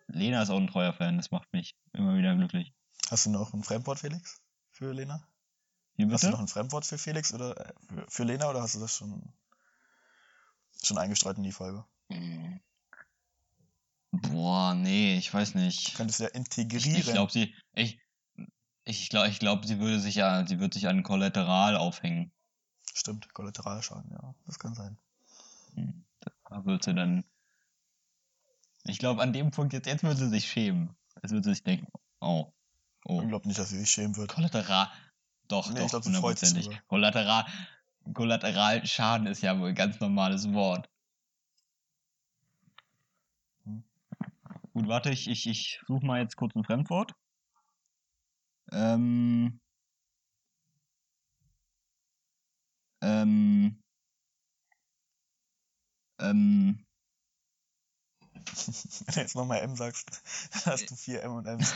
Lena ist auch ein treuer Fan, das macht mich immer wieder glücklich. Hast du noch ein Fremdwort, Felix? Für Lena? Hast du noch ein Fremdwort für Felix oder äh, für, für Lena oder hast du das schon, schon eingestreut in die Folge? Boah, nee, ich weiß nicht. Könntest du ja Ich, integrieren. ich glaube, sie, ich, ich glaube, ich glaub, sie würde sich ja, sie wird sich an Kollateral aufhängen. Stimmt, Kollateralschaden, ja. Das kann sein. Hm, Da wird sie dann, ich glaube, an dem Punkt jetzt, jetzt wird sie sich schämen. Jetzt wird sie sich denken, oh, oh, Ich glaube nicht, dass sie sich schämen wird. Kollateral, doch, Nee, ich doch, glaub, freut sich hundertprozentig. Kollateral, Kollateralschaden ist ja wohl ein ganz normales Wort. Hm. Gut, warte, ich, ich, ich suche mal jetzt kurz ein Fremdwort. Ähm, ähm, ähm, Wenn du jetzt nochmal M sagst, dann hast du vier M und M's.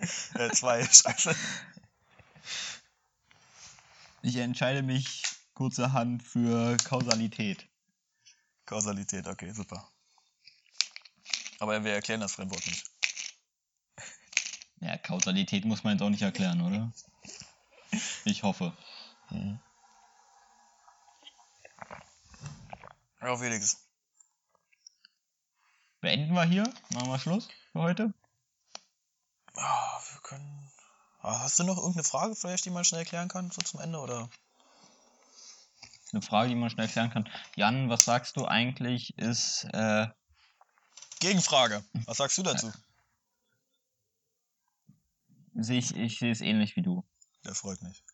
äh, zwei, scheiße. ich entscheide mich kurzerhand für Kausalität. Kausalität, okay, super. Aber wir erklären das Fremdwort nicht. Ja, Kausalität muss man jetzt auch nicht erklären, oder? Ich hoffe. Mhm. Ja, Felix. Beenden wir hier? Machen wir Schluss für heute? Ah, wir können. Ah, hast du noch irgendeine Frage vielleicht, die man schnell erklären kann, so zum Ende, oder? Eine Frage, die man schnell klären kann. Jan, was sagst du eigentlich ist, äh, Gegenfrage. Was sagst du dazu? Sehe ich, ich sehe es ähnlich wie du. Das freut mich.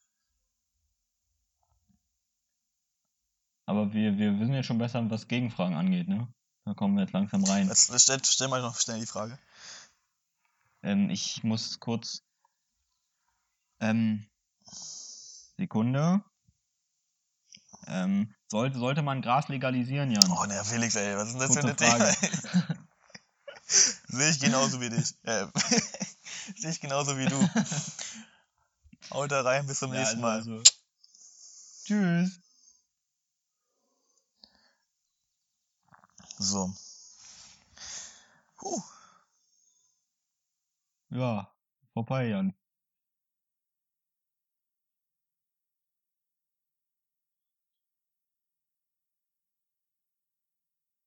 Aber wir, wir wissen jetzt schon besser, was Gegenfragen angeht, ne? Da kommen wir jetzt langsam rein. Jetzt stell, stell mal noch schnell die Frage. Ähm, ich muss kurz. Ähm, Sekunde. Ähm, sollte, sollte man Gras legalisieren, Jan? Oh, ne, Felix, ey, was ist denn das Kurze für eine Frage. Sehe ich genauso wie dich. Äh, Sehe ich genauso wie du. Haut da rein, bis zum Ja, nächsten also- Mal. also- Tschüss. So. Puh. Ja, vorbei, Jan.